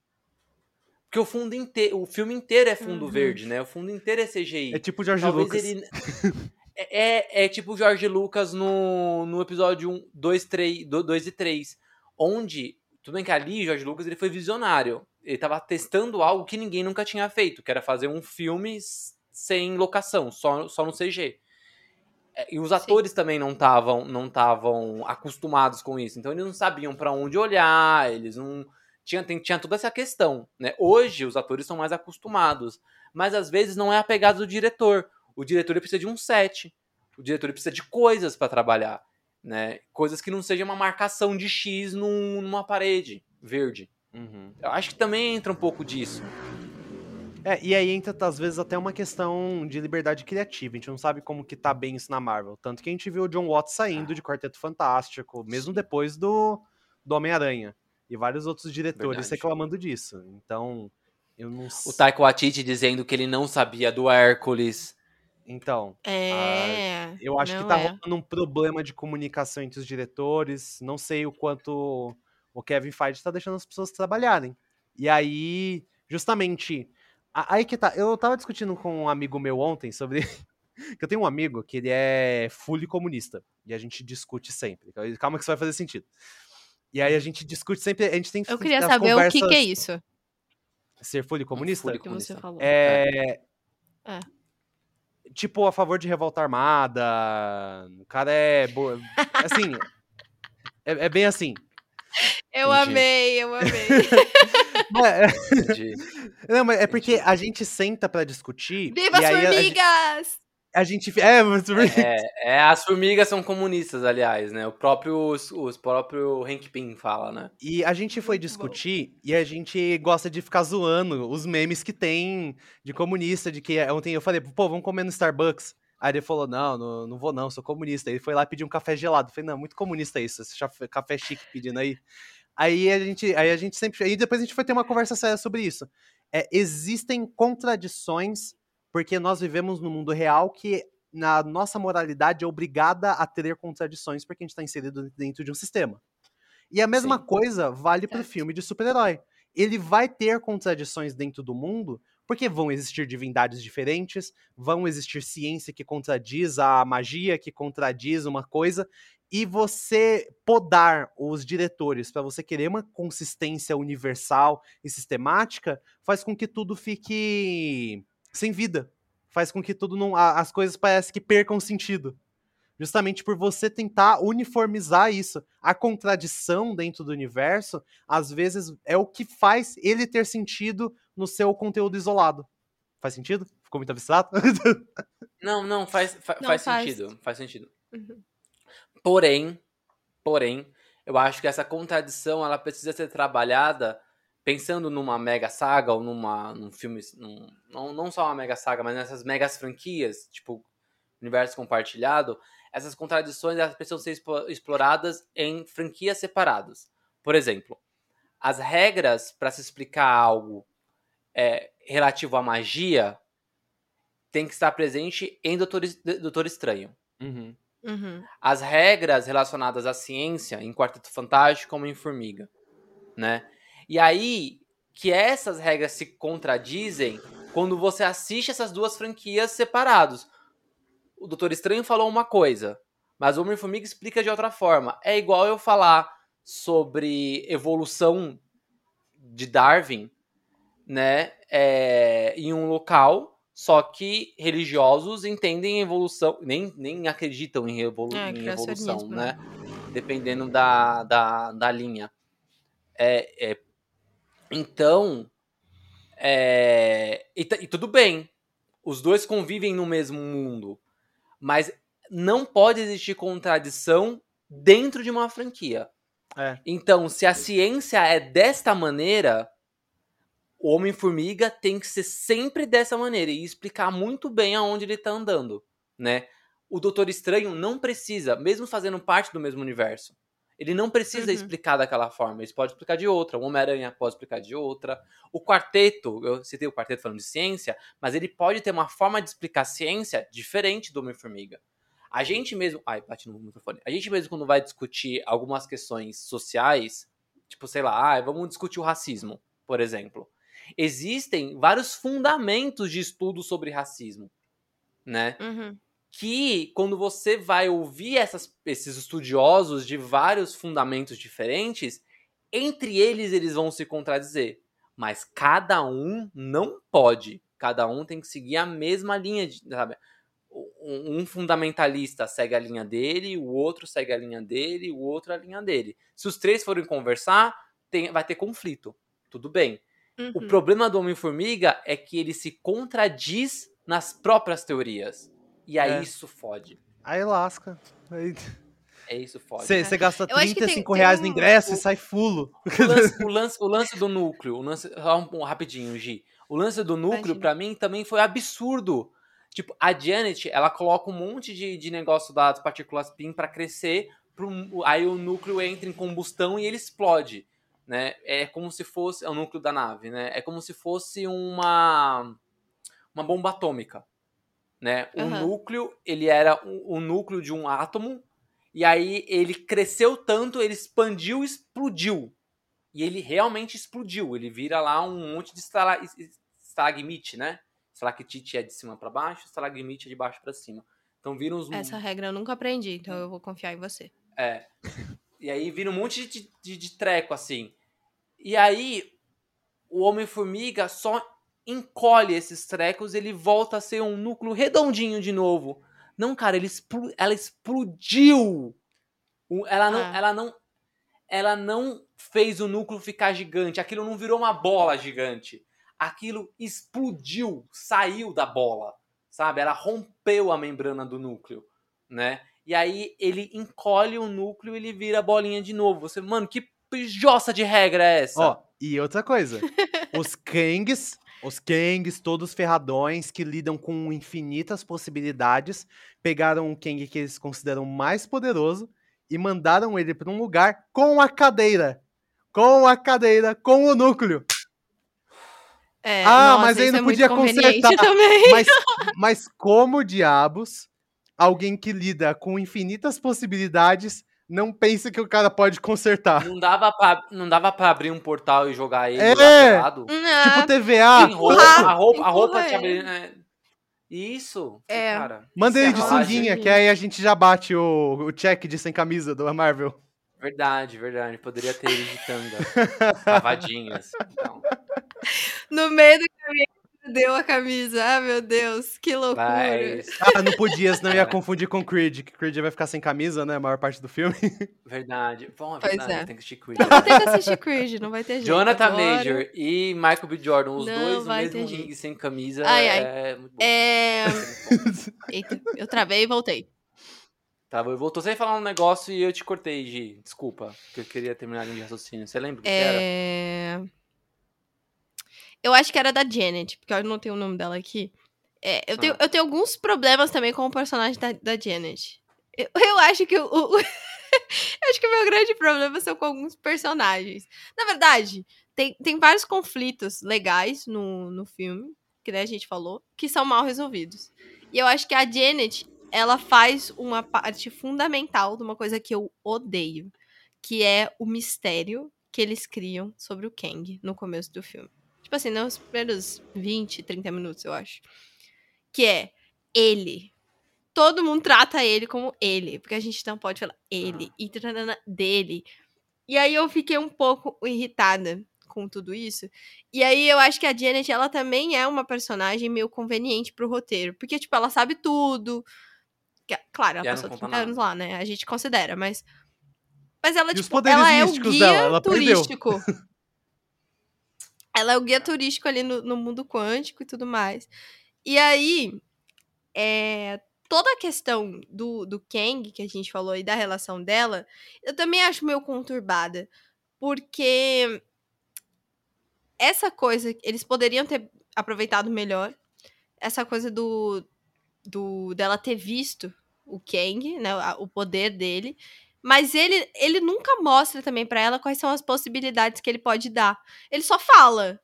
Porque o fundo inteiro, o filme inteiro é fundo Uhum. verde, né? O fundo inteiro é CGI. É tipo o George Talvez Lucas. ele. É, é, tipo o Jorge Lucas no, no episódio 1, 2, 3, 2 e 3. Onde, tudo bem que ali o Jorge Lucas ele foi visionário. Ele tava testando algo que ninguém nunca tinha feito, que era fazer um filme sem locação, só, só no CG. É, E os Sim. atores também não estavam não acostumados com isso. Então eles não sabiam pra onde olhar, eles não. Tinha, tinha toda essa questão. Né? Hoje os atores são mais acostumados. Mas às vezes não é a pegada do diretor. O diretor ele precisa de um set. O diretor ele precisa de coisas pra trabalhar. Né? Coisas que não seja uma marcação de X num- numa parede verde. Uhum. Eu acho que também entra um pouco disso. É, e aí entra, às vezes, até uma questão de liberdade criativa. A gente não sabe como que tá bem isso na Marvel. Tanto que a gente viu o John Watts saindo de Quarteto Fantástico, mesmo depois do, do Homem-Aranha. E vários outros diretores Verdade. reclamando disso. Então, eu não O sei. Taiko Waititi dizendo que ele não sabia do Hércules. Então, É. eu acho que tá é. rolando um problema de comunicação entre os diretores. Não sei o quanto o Kevin Feige tá deixando as pessoas trabalharem. E aí, justamente, a- aí que tá. Eu tava discutindo com um amigo meu ontem sobre. que eu tenho um amigo que ele é fully comunista. E a gente discute sempre. Calma que isso vai fazer sentido. E aí a gente discute sempre. A gente tem Eu queria saber o que, que é conversas- isso Ser fully comunista? fully que comunista. você falou. É. É. Tipo, a favor de revolta armada. O cara é. bo- Assim. é, é bem assim. Eu Entendi. amei, eu amei. É, Entendi. não, mas é porque a gente senta pra discutir. Viva as formigas! A gente. É, mas. É, é, as formigas são comunistas, aliás, né? O próprio, os, os próprio Hank Pym fala, né? E a gente foi bom. discutir e a gente gosta de ficar zoando os memes que tem de comunista, de que ontem eu falei, pô, vamos comer no Starbucks. Aí ele falou, não, não, não vou não, sou comunista. Ele foi lá pedir um café gelado. Eu falei, não, muito comunista isso, esse café chique pedindo aí. Aí a gente, aí a gente sempre, aí depois a gente foi ter uma conversa séria sobre isso. É, existem contradições porque nós vivemos num mundo real que na nossa moralidade é obrigada a ter contradições porque a gente está inserido dentro de um sistema. E a mesma Sim. coisa vale para o filme de super-herói. Ele vai ter contradições dentro do mundo, porque vão existir divindades diferentes, vão existir ciência que contradiz a magia, que contradiz uma coisa, e você podar os diretores para você querer uma consistência universal e sistemática faz com que tudo fique sem vida. Faz com que tudo não. a- As coisas parecem que percam sentido. Justamente por você tentar uniformizar isso. A contradição dentro do universo, às vezes, é o que faz ele ter sentido no seu conteúdo isolado. Faz sentido? Ficou muito abstrato? Não, não, faz, fa- Não, faz, faz. sentido. Faz sentido. Uhum. Porém, porém, eu acho que essa contradição ela precisa ser trabalhada pensando numa mega saga ou numa num filme, num- não, não só uma mega saga, mas nessas megas franquias, tipo universo compartilhado, essas contradições elas precisam ser exploradas em franquias separadas. Por exemplo, as regras para se explicar algo é, relativo à magia tem que estar presente em Doutor, Doutor Estranho Uhum. Uhum. as regras relacionadas à ciência em Quarteto Fantástico como em Formiga, né? E aí que essas regras se contradizem quando você assiste essas duas franquias separados. O Doutor Estranho falou uma coisa, mas o Homem-Formiga explica de outra forma. É igual eu falar sobre evolução de Darwin, né, é, em um local, só que religiosos entendem evolução, nem, nem acreditam em, revolu É, em evolução, criacionismo, né? Dependendo da, da, da linha. É, é, então, é, e, e tudo bem, os dois convivem no mesmo mundo, mas não pode existir contradição dentro de uma franquia. É. Então, se a ciência é desta maneira, o Homem-Formiga tem que ser sempre dessa maneira e explicar muito bem aonde ele tá andando, né? O Doutor Estranho não precisa, mesmo fazendo parte do mesmo universo, ele não precisa Uhum. explicar daquela forma, ele pode explicar de outra. O Homem-Aranha pode explicar de outra. O quarteto, eu citei o quarteto falando de ciência, mas ele pode ter uma forma de explicar ciência diferente do Homem-Formiga. A gente mesmo. Ai, bate no microfone. A gente mesmo, quando vai discutir algumas questões sociais, tipo, sei lá, ah, vamos discutir o racismo, por exemplo. Existem vários fundamentos de estudo sobre racismo, né? Uhum. Que quando você vai ouvir essas- esses estudiosos de vários fundamentos diferentes, entre eles eles vão se contradizer. Mas cada um não pode. Cada um tem que seguir a mesma linha, de, sabe? Um fundamentalista segue a linha dele, o outro segue a linha dele, o outro a linha dele. Se os três forem conversar, tem- vai ter conflito. Tudo bem. O Uhum. problema do Homem-Formiga é que ele se contradiz nas próprias teorias. E aí É. isso fode. Aí lasca. Aí É isso fode. Você gasta Eu acho que tem- 35 tem reais um- no ingresso e o- sai fulo. O lance, o lance- o lance do núcleo, o lance, um, um rapidinho, Gi. O lance do núcleo, pra mim, também foi absurdo. Tipo, a Janet, ela coloca um monte de, de negócio das partículas PIN pra crescer, pro- aí o núcleo entra em combustão e ele explode, né? É como se fosse, é o núcleo da nave, né? É como se fosse uma uma bomba atômica, né? O Aham. núcleo, ele era o, o núcleo de um átomo, e aí ele cresceu tanto, ele expandiu e explodiu. E ele realmente explodiu. Ele vira lá um monte de estala- es- es- estalagmite, né? Estalactite é de cima para baixo, estalagmite é de baixo para cima. Então vira uns. Essa regra eu nunca aprendi, então eu vou confiar em você. É. E aí vira um monte de, de, de treco assim. E aí o Homem-Formiga só encolhe esses trecos, ele volta a ser um núcleo redondinho de novo. Não, cara, ele explo- ela explodiu. Ela não, Ah. ela não, ela não fez o núcleo ficar gigante. Aquilo não virou uma bola gigante. Aquilo explodiu, saiu da bola, sabe? Ela rompeu a membrana do núcleo, né? E aí ele encolhe o núcleo e ele vira bolinha de novo. Você, mano, que jossa de regra é essa? Ó, e outra coisa. os Kangs, os Kangs, todos ferradões que lidam com infinitas possibilidades, pegaram um Kang que eles consideram mais poderoso e mandaram ele para um lugar com a cadeira. Com a cadeira, com o núcleo. É, Ah, nossa, mas aí não é podia consertar. também. Mas, mas como diabos alguém que lida com infinitas possibilidades não pensa que o cara pode consertar? Não dava pra, não dava pra abrir um portal e jogar ele É. Não, Tipo TVA. Roupa, a roupa, a roupa abre, ele. né? Isso. É. Cara, Manda ele é de raiva. sunguinha, que aí a gente já bate o, o check de sem camisa do Marvel. Verdade, verdade. Poderia ter ele de tanga. Cavadinhas. Então, No meio do deu a camisa. Ah, meu Deus, que loucura. mas, Ah, não podia, senão ia confundir com Creed, que Creed vai ficar sem camisa, né, a maior parte do filme. verdade. Bom, é Pois verdade, é. tem que assistir Creed. Não, ter que assistir Creed, não vai ter jeito. Jonathan agora. Major e Michael B. Jordan, os Não dois no mesmo ringue sem camisa, Ai, ai. é muito bom. É... Eita, eu travei e voltei. Tá, eu voltou sem falar um negócio e eu te cortei, Gi. Desculpa, que eu queria terminar a linha de raciocínio. Você lembra o que, que era? Eu acho que era da Janet, porque eu não tenho o nome dela aqui. É, eu, tenho, Ah. eu tenho alguns problemas também com o personagem da, da Janet. Eu, eu acho que o. o- eu acho que o meu grande problema são com alguns personagens. Na verdade, tem, tem vários conflitos legais no, no filme, que né, a gente falou, que são mal resolvidos. E eu acho que a Janet, ela faz uma parte fundamental de uma coisa que eu odeio, que é o mistério que eles criam sobre o Kang no começo do filme. Tipo assim, nos primeiros 20, 30 minutos, eu acho. Que é ele. Todo mundo trata ele como ele, porque a gente não pode falar ele e tranana dele. E aí eu fiquei um pouco irritada com tudo isso. E aí eu acho que a Janet, ela também é uma personagem meio conveniente pro roteiro, porque tipo, ela sabe tudo. Claro, ela E passou não 30 conta anos lá, né? A gente considera, mas mas ela E tipo, ela é o guia dela? Turístico. ela é o guia turístico ali no, no mundo quântico e tudo mais. E aí, é, toda a questão do, do Kang, que a gente falou, e da relação dela, eu também acho meio conturbada. Porque essa coisa, eles poderiam ter aproveitado melhor. Essa coisa do, do dela ter visto o Kang, né, o poder dele. Mas ele, ele nunca mostra também pra ela quais são as possibilidades que ele pode dar. Ele só fala.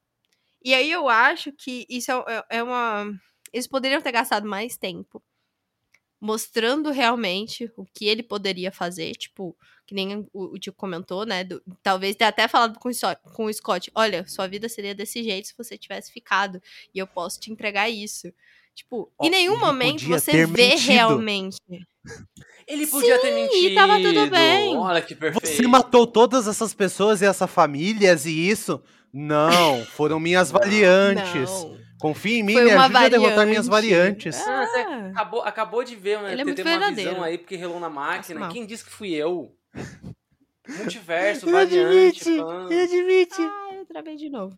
E aí eu acho que isso é, é- é uma. Eles poderiam ter gastado mais tempo mostrando realmente o que ele poderia fazer, tipo, que nem o, o comentou, né? do- talvez ter até falado com com o Scott: olha, sua vida seria desse jeito se você tivesse ficado, e eu posso te entregar isso. Tipo, Ó, em nenhum momento você vê mentido. realmente. Ele podia ter mentido. tava tudo bem. Olha que perfeito. Você matou todas essas pessoas e essas famílias e isso? Não, foram minhas variantes. Não. Confia em mim, Foi me ajude a derrotar minhas variante. variantes. Ah, você acabou, acabou de ver, né? Ele é muito uma visão aí porque relou na máquina. Quem disse que fui eu? Multiverso, Ele variante, admite, fã. ele admite. Ah, eu travei de novo.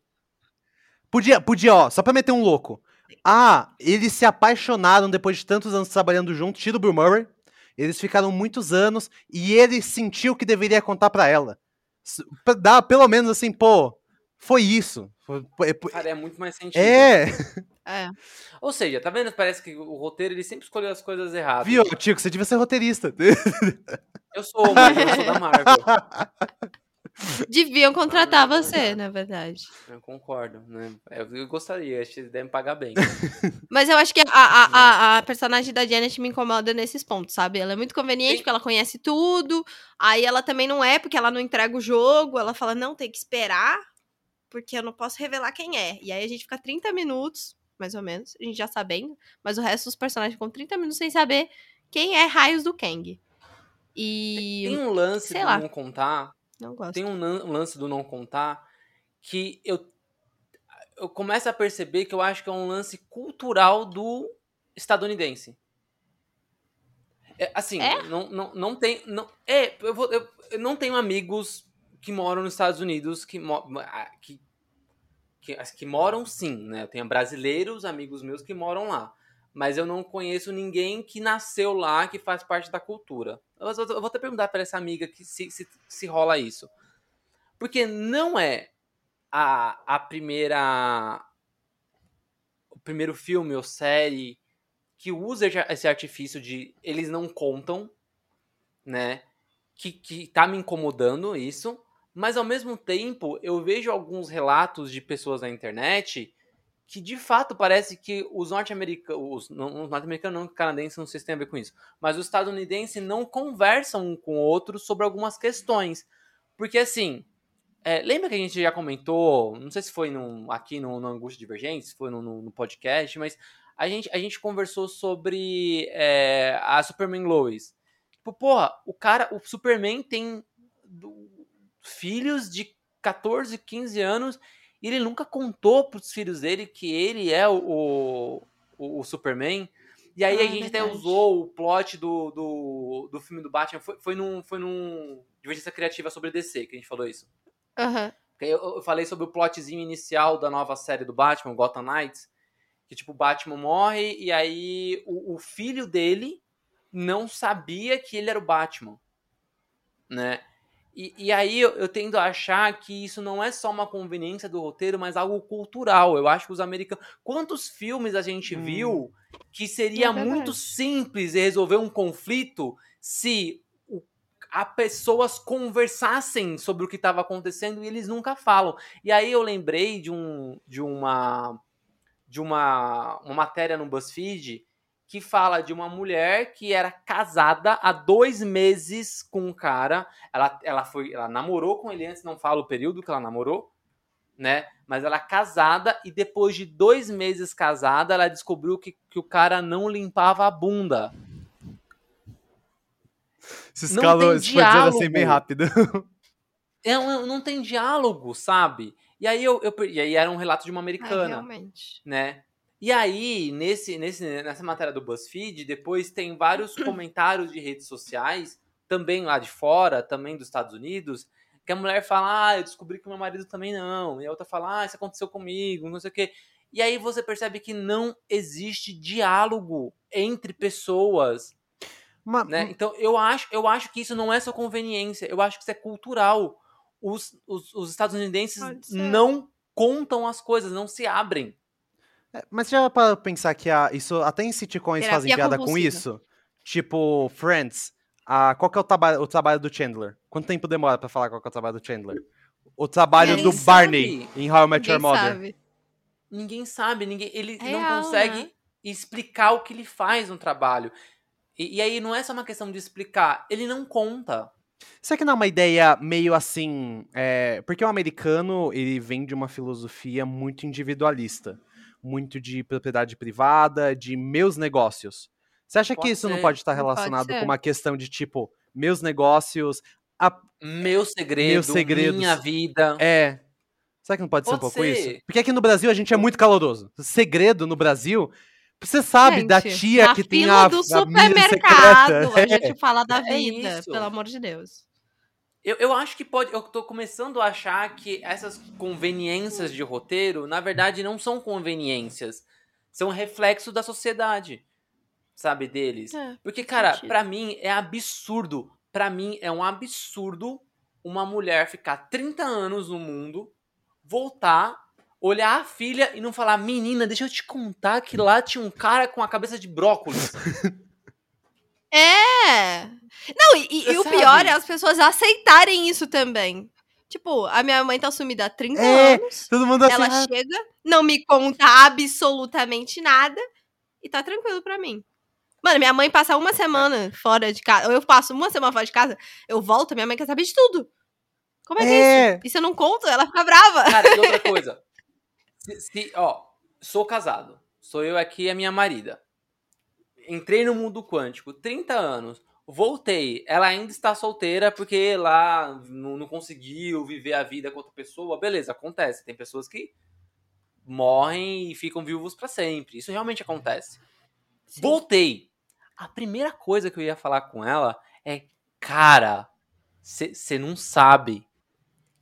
Podia, podia, ó, só pra meter um louco. Ah, eles se apaixonaram depois de tantos anos trabalhando juntos, tira o Bill Murray. Eles ficaram muitos anos e ele sentiu que deveria contar pra ela. Pra dar pelo menos assim, pô, foi isso. Foi- Cara, é muito mais sentido. É, É. Ou seja, tá vendo? Parece que o roteiro ele sempre escolheu as coisas erradas. viu, Tico, você devia ser roteirista. Eu sou, mas eu sou da Marvel. Deviam contratar Ah, não, você, na verdade. Eu concordo, né? Eu, gostaria, acho que eles devem pagar bem. Mas eu acho que a, a, a, a personagem da Janet me incomoda nesses pontos, sabe? Ela é muito conveniente Sim. porque ela conhece tudo. Aí ela também não é porque ela não entrega o jogo. Ela fala, não, tem que esperar, porque eu não posso revelar quem é. E aí a gente fica 30 minutos, mais ou menos, a gente já sabendo. Mas o resto dos personagens ficam 30 minutos sem saber quem é Raios do Kang. E. Tem um lance lá. não contar Não gosto. tem um um lance do não contar que eu, eu começo a perceber que eu acho que é um lance cultural do estadunidense. É, assim, É? não, não, não tem. Não, é, eu, vou, eu, eu não tenho amigos que moram nos Estados Unidos, que, que, que, que moram sim, né? Eu tenho brasileiros, amigos meus que moram lá. Mas eu não conheço ninguém que nasceu lá, que faz parte da cultura. Eu, vou até perguntar para essa amiga que se, se, se rola isso. Porque não é a, a primeira. O primeiro filme ou série que usa esse artifício de eles não contam, né? Que, que tá me incomodando isso. Mas ao mesmo tempo, eu vejo alguns relatos de pessoas na internet que de fato parece que os norte-americanos, os norte-americanos não, canadenses não sei se tem a ver com isso, mas os estadunidenses não conversam um com o outro sobre algumas questões. Porque assim, é, lembra que a gente já comentou, não sei se foi aqui no, no Angústia Divergente, se foi no, no, no, podcast, mas a gente, a gente conversou sobre é, a Superman Lois. Tipo, porra, o cara, o Superman tem filhos de 14, 15 anos e ele nunca contou pros filhos dele que ele é o, o, o Superman. E aí ah, a gente verdade. até usou o plot do, do, do filme do Batman. Foi, foi num. Foi num. Divergência Criativa sobre DC que a gente falou isso. Uhum. Eu, eu falei sobre o plotzinho inicial da nova série do Batman, Gotham Knights. Que tipo, o Batman morre e aí o, o filho dele não sabia que ele era o Batman. Né? E, e aí eu, eu, tendo a achar que isso não é só uma conveniência do roteiro, mas algo cultural. Eu acho que os americanos. Quantos filmes a gente hum. viu que seria é muito simples resolver um conflito se o, a pessoas conversassem sobre o que estava acontecendo e eles nunca falam. E aí eu lembrei de um de uma de uma, uma matéria no BuzzFeed que fala de uma mulher que era casada há dois meses com um cara. Ela, ela foi, ela namorou com ele antes, não fala o período que ela namorou, né? Mas ela é casada e depois de dois meses casada, ela descobriu que, que o cara não limpava a bunda. Se escalou, isso foi assim bem rápido. É, não, não tem diálogo, sabe? E aí eu, eu e aí era um relato de uma americana, é, realmente. né? E aí, nesse, nesse, nessa matéria do BuzzFeed, depois tem vários comentários de redes sociais, também lá de fora, também dos Estados Unidos, que a mulher fala, ah, eu descobri que meu marido também não. E a outra fala, ah, isso aconteceu comigo, não sei o quê. E aí você percebe que não existe diálogo entre pessoas. Mas, né? Então eu acho, eu acho que isso não é só conveniência, eu acho que isso é cultural. Os, os, os estadunidenses não contam as coisas, não se abrem. É, mas já para pensar que a, isso até em sitcoms Terapia fazem piada com isso? Tipo, Friends. A, qual que é o, traba o trabalho do Chandler? Quanto tempo demora para falar qual que é o trabalho do Chandler? O trabalho ninguém do sabe. Barney em How I Met Your Mother. Sabe. Ninguém sabe, ninguém, ele é não real, consegue né? explicar o que ele faz no trabalho. E, e, aí não é só uma questão de explicar, ele não conta. Será que não é uma ideia meio assim. É, porque o americano ele vem de uma filosofia muito individualista muito de propriedade privada, de meus negócios. Você acha pode que isso ser. não pode estar relacionado com uma questão de tipo, meus negócios, a... meu segredo, meus segredos, minha vida. É. Será que não pode, pode ser um pouco ser. isso? Porque aqui no Brasil a gente é muito caloroso. Segredo no Brasil, você sabe gente, da tia que tem a, do supermercado, a, a gente fala da é vida, é pelo amor de Deus. Eu, eu acho que pode. Eu tô começando a achar que essas conveniências de roteiro, na verdade, não são conveniências. São reflexo da sociedade. Sabe, deles. É, Porque, cara, para mim é absurdo. para mim é um absurdo uma mulher ficar 30 anos no mundo, voltar, olhar a filha e não falar: Menina, deixa eu te contar que lá tinha um cara com a cabeça de brócolis. É! Não, e, e o pior é as pessoas aceitarem isso também. Tipo, a minha mãe tá sumida há 30 é, anos. Todo mundo Ela assim, chega, não me conta absolutamente nada e tá tranquilo pra mim. Mano, minha mãe passa uma semana fora de casa. Ou eu passo uma semana fora de casa, eu volto, minha mãe quer saber de tudo. Como é, é. que é isso? E se eu não conto, ela fica brava. Cara, e outra coisa. se, se, ó, sou casado. Sou eu aqui e a minha marida entrei no mundo quântico, 30 anos, voltei, ela ainda está solteira porque lá não, não conseguiu viver a vida com outra pessoa, beleza, acontece. Tem pessoas que morrem e ficam vivos para sempre. Isso realmente acontece. Sim. Voltei. A primeira coisa que eu ia falar com ela é: cara, você não sabe.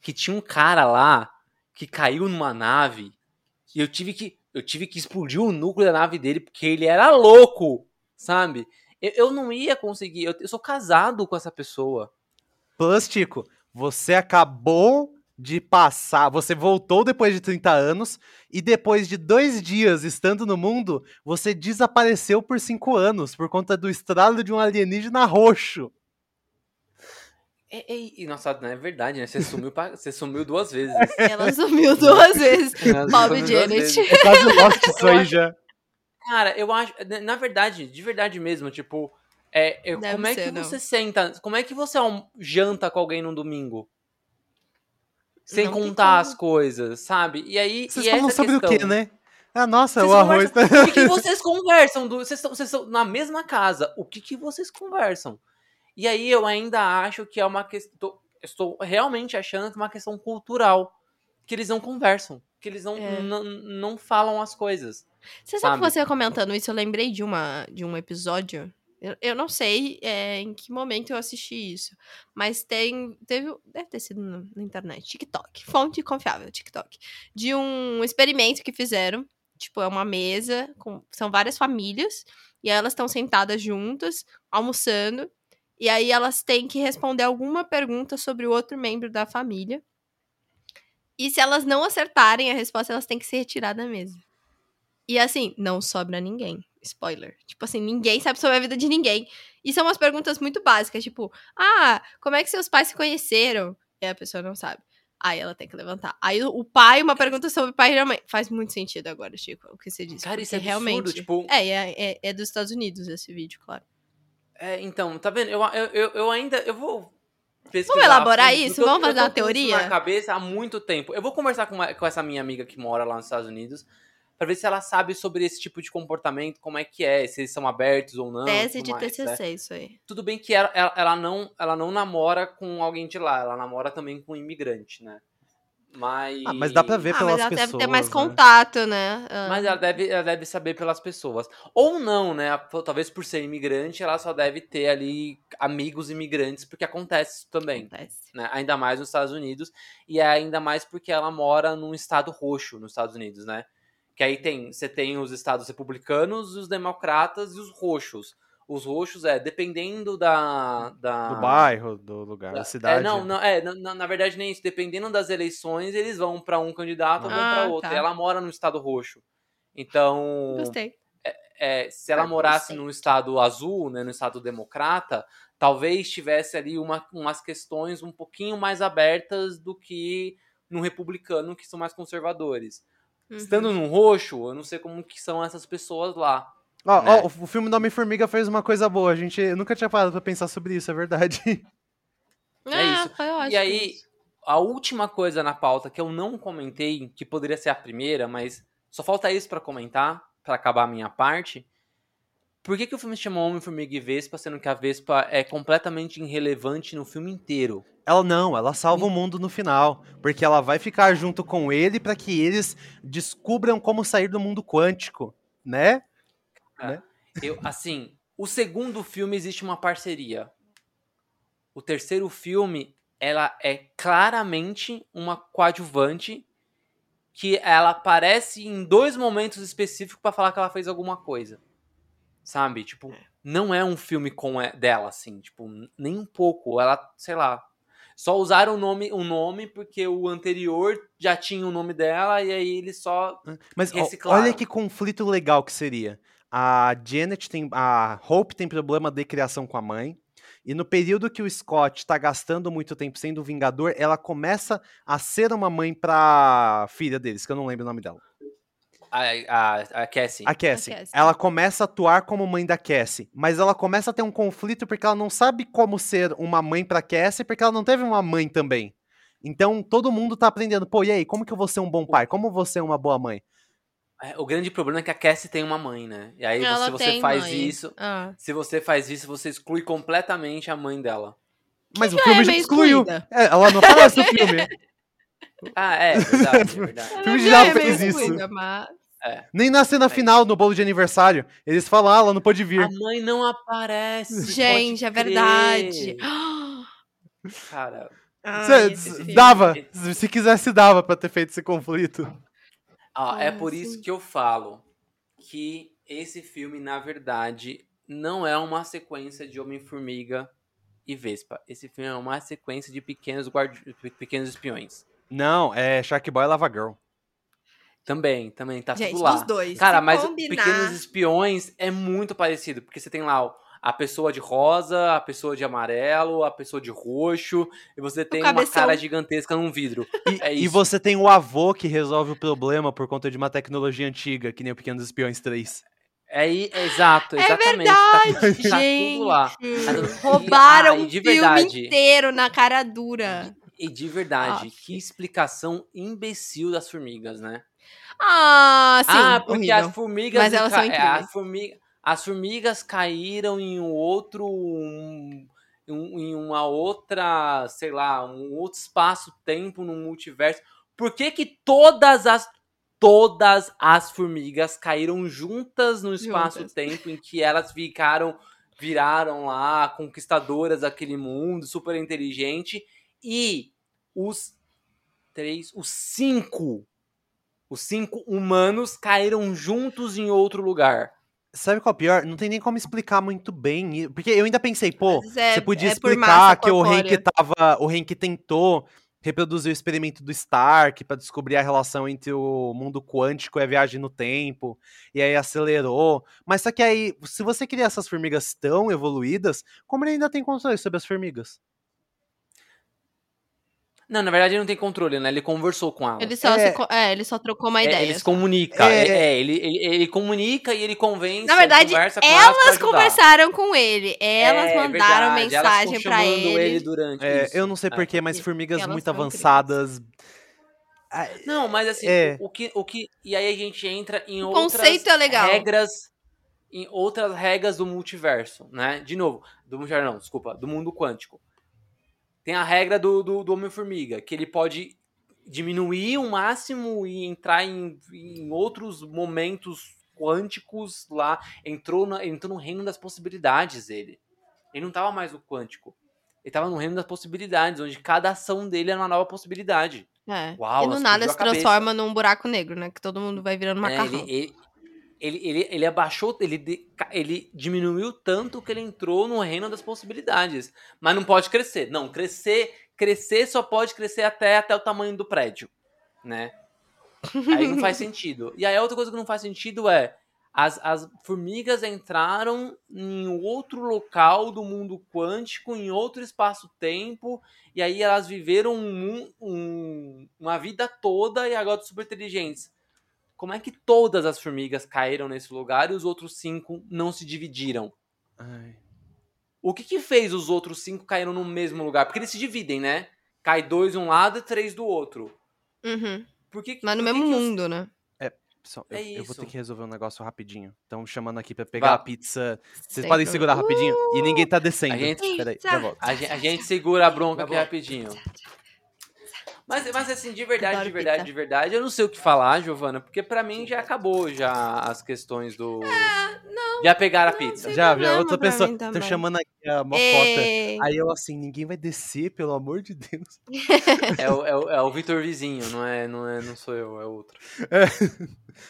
que tinha um cara lá que caiu numa nave e eu tive que eu tive que explodir o núcleo da nave dele porque ele era louco, sabe? Eu, eu não ia conseguir. Eu, eu sou casado com essa pessoa. Plus, Tico, você acabou de passar. Você voltou depois de 30 anos e depois de dois dias estando no mundo, você desapareceu por cinco anos por conta do estralo de um alienígena roxo. É, e, nossa, não é verdade, né? Você sumiu, pra, você sumiu duas vezes. Ela sumiu duas vezes. Bob Janet. vezes. É quase lost isso aí já. Cara, eu acho. Na verdade, de verdade mesmo, tipo. É, é, como é que não. você senta. Como é que você janta com alguém num domingo? Sem Não contar as coisas, sabe? E aí. Vocês e falam sobre questão, o quê, né? Ah, nossa, Vocês o arroz. conversam- O que, que vocês conversam? Do, vocês, estão, vocês estão na mesma casa. O que, que vocês conversam? E aí eu ainda acho que é uma questão. Estou realmente achando que é uma questão cultural. Que eles não conversam. Que eles não, É. não, não falam as coisas. Você sabe, Sabe? que você comentando isso, eu lembrei de, uma, de um episódio. Eu, eu não sei é, em que momento eu assisti isso. Mas tem. Teve. Deve ter sido na, na internet. TikTok. Fonte confiável, TikTok. De um experimento que fizeram. Tipo, é uma mesa. Com, são várias famílias. E aí elas estão sentadas juntas, almoçando. E aí elas têm que responder alguma pergunta sobre o outro membro da família. E se elas não acertarem a resposta, elas têm que se retirar da mesa. E assim, não sobra ninguém. Spoiler. Tipo assim, ninguém sabe sobre a vida de ninguém. E são umas perguntas muito básicas, tipo, ah, como é que seus pais se conheceram? E a pessoa não sabe. Aí ela tem que levantar. Aí o- pai, uma pergunta sobre o pai e a mãe. Faz muito sentido agora, Chico, o que você disse. Cara, isso é porque absurdo, realmente. tipo- É, é, é, é dos Estados Unidos esse vídeo, claro. É, então, tá vendo? Eu, eu, eu, eu ainda. Eu vou. pesquisar Vamos elaborar isso? eu- Vamos eu fazer tô uma com isso teoria? na cabeça há muito tempo. Eu vou conversar com, uma- com essa minha amiga que mora lá nos Estados Unidos pra ver se ela sabe sobre esse tipo de comportamento, como é que é, se eles são abertos ou não. Tese tudo de mais, né? TCC, isso aí. Tudo bem que ela, ela, ela não, ela não namora com alguém de lá, ela namora também com um imigrante, né? Mas. Ah, mas dá pra ver Ah, pelas mas ela pessoas. deve ter mais né? contato, né? Ah. Mas ela deve, ela deve saber pelas pessoas. Ou não, né? Talvez por ser imigrante, ela só deve ter ali amigos imigrantes, porque acontece isso também. Acontece. né? Ainda mais nos Estados Unidos. E é ainda mais porque ela mora num estado roxo nos Estados Unidos, né? Que aí tem, você tem os estados republicanos, os democratas e os roxos. Os roxos é dependendo da. da Do bairro, do lugar, da cidade. É, não, não, é, na- na, verdade nem isso. Dependendo das eleições, eles vão pra um candidato ou vão Ah, pra outro. tá. Ela mora no estado roxo. Então, Gostei. é, se ela Ah, morasse no estado azul, né, no estado democrata, talvez tivesse ali uma, umas questões um pouquinho mais abertas do que no republicano, que são mais conservadores. Uhum. Estando no roxo, eu não sei como que são essas pessoas lá. Ó, né? ó, o filme do Homem-Formiga fez uma coisa boa. A gente eu nunca tinha parado pra pensar sobre isso, é verdade. É Ah, isso. Foi ótimo E aí, a última coisa na pauta que eu não comentei, que poderia ser a primeira, mas só falta isso pra comentar, pra acabar a minha parte. Por que, que o filme se chama Homem-Formiga e Vespa, sendo que a Vespa é completamente irrelevante no filme inteiro? Ela não, ela salva o mundo no final, porque ela vai ficar junto com ele pra que eles descubram como sair do mundo quântico, né? Eu, assim, o segundo filme existe uma parceria. O terceiro filme, ela é claramente uma coadjuvante que ela aparece em dois momentos específicos pra falar que ela fez alguma coisa. Sabe? Tipo, não é um filme com e- dela assim, tipo, nem um pouco. Ela, sei lá, só usaram o nome, o nome porque o anterior já tinha o nome dela e aí eles só Mas Reciclaram. olha que conflito legal que seria. A Janet tem. A Hope tem problema de criação com a mãe. E no período que o Scott tá gastando muito tempo sendo Vingador, ela começa a ser uma mãe pra filha deles, que eu não lembro o nome dela. A, a, a Cassie. A Cassie. A Cassie. Ela começa a atuar como mãe da Cassie, mas ela começa a ter um conflito porque ela não sabe como ser uma mãe pra Cassie, porque ela não teve uma mãe também. Então todo mundo tá aprendendo, pô, e aí, como que eu vou ser um bom pai? Como eu vou ser uma boa mãe? É, O grande problema é que a Cassie tem uma mãe, né? E aí, Ela se você faz mãe. isso, Ah. se você faz isso, você exclui completamente a mãe dela. Mas o já filme é já excluiu. É, ela não aparece no filme. Ah, é, verdade, é verdade. Ela filme já já é fez isso. excluída, mas- Nem na cena É final, no bolo de aniversário, eles falam, ah, ela não pode vir. A mãe não aparece. Gente, pode é verdade. Cara, Ai, Cê- esse filme. dava. Se quisesse, dava pra ter feito esse conflito. Ó, é por isso que eu falo que esse filme, na verdade, não é uma sequência de Homem-Formiga e Vespa. Esse filme é uma sequência de pequenos, guardi... pequenos espiões. Não, é Shark Boy e Lava Girl. Também, também, tá Gente, tudo lá. dos dois. Cara, se mas combinar, Pequenos Espiões é muito parecido, porque você tem lá o- a pessoa de rosa, a pessoa de amarelo, a pessoa de roxo, e você tem uma cara gigantesca num vidro. E, É e você tem o avô que resolve o problema por conta de uma tecnologia antiga, que nem o Pequenos Espiões 3. É, i- exato, É exatamente. verdade, tá, tá gente. tudo lá. Roubaram e- ah, e o filme inteiro na cara dura. E de verdade, Aff. que explicação imbecil das formigas, né? Ah, sim. ah, porque horrível. as formigas. Mas elas ca- são é, incríveis. as, formiga- as formigas caíram em um outro. um- em uma outra, sei lá, um outro espaço-tempo no multiverso. Por que, que todas as. Todas as formigas caíram juntas no espaço-tempo em que elas ficaram. Viraram lá conquistadoras daquele mundo, super inteligente. E os três. Os cinco os cinco humanos caíram juntos em outro lugar. Sabe qual é o pior? Não tem nem como explicar muito bem. Porque eu ainda pensei, pô, é- você podia é explicar que o Hank tava. O Hank tentou reproduzir o experimento do Stark pra descobrir a relação entre o mundo quântico e a viagem no tempo. E aí acelerou. Mas só que aí, se você cria essas formigas tão evoluídas, como ele ainda tem controle sobre as formigas? Não, na verdade ele não tem controle, né? Ele conversou com elas. Ele só, É. se co- é, ele só trocou uma É, ideia. ele se só. comunica. É. É, é, ele, ele, ele comunica e ele convence. Na ele verdade, conversa com elas conversaram com ele. Elas É, mandaram verdade, mensagem pra chamando ele. durante É, isso. eu não sei É. porquê, mas formigas muito avançadas. Não, mas assim, É. o, o que, o que. E aí a gente entra em O outras conceito é legal. regras. Em outras regras do multiverso, né? De novo, do multiverso, não, desculpa, do mundo quântico. Tem a regra do, do, do Homem-Formiga, que ele pode diminuir o máximo e entrar em, em outros momentos quânticos lá. Entrou, na, entrou no reino das possibilidades, ele. Ele não tava mais no quântico. Ele tava no reino das possibilidades, onde cada ação dele era uma nova possibilidade. É. Uau, e no nada se transforma num buraco negro, né? Que todo mundo vai virando É, macarrão. ele, ele, ele, ele, ele abaixou, ele, ele diminuiu tanto que ele entrou no reino das possibilidades. Mas não pode crescer. Não, crescer, crescer só pode crescer até, até o tamanho do prédio, né? Aí não faz sentido. E aí outra coisa que não faz sentido é as, as formigas entraram em outro local do mundo quântico, em outro espaço-tempo, e aí elas viveram um um- uma vida toda e agora super inteligentes. Como é que todas as formigas caíram nesse lugar e os outros cinco não se dividiram? ai. O que que fez os outros cinco caíram no mesmo lugar? Porque eles se dividem, né? Cai dois de um lado e três do outro. Uhum. Por que, Mas no mesmo os- mundo, né? Pessoal, eu, É eu vou ter que resolver um negócio rapidinho. Estão chamando aqui pra pegar Vá. a pizza. Vocês podem segurar rapidinho? E ninguém tá descendo. A gente- Peraí, Pizza. já volto. A gente, a gente segura a bronca aqui rapidinho. Mas, mas assim, de verdade, Adoro de verdade, pizza. de verdade, eu não sei o que falar, Giovana, porque pra mim já acabou já as questões do. não. Já pegaram a pizza. Já, já, outra pessoa. Tô chamando aqui a mocota. Ei, Aí eu assim, ninguém vai descer, pelo amor de Deus. É o, é o, é o Vitor Vizinho, não é, não é, não sou eu, é outro.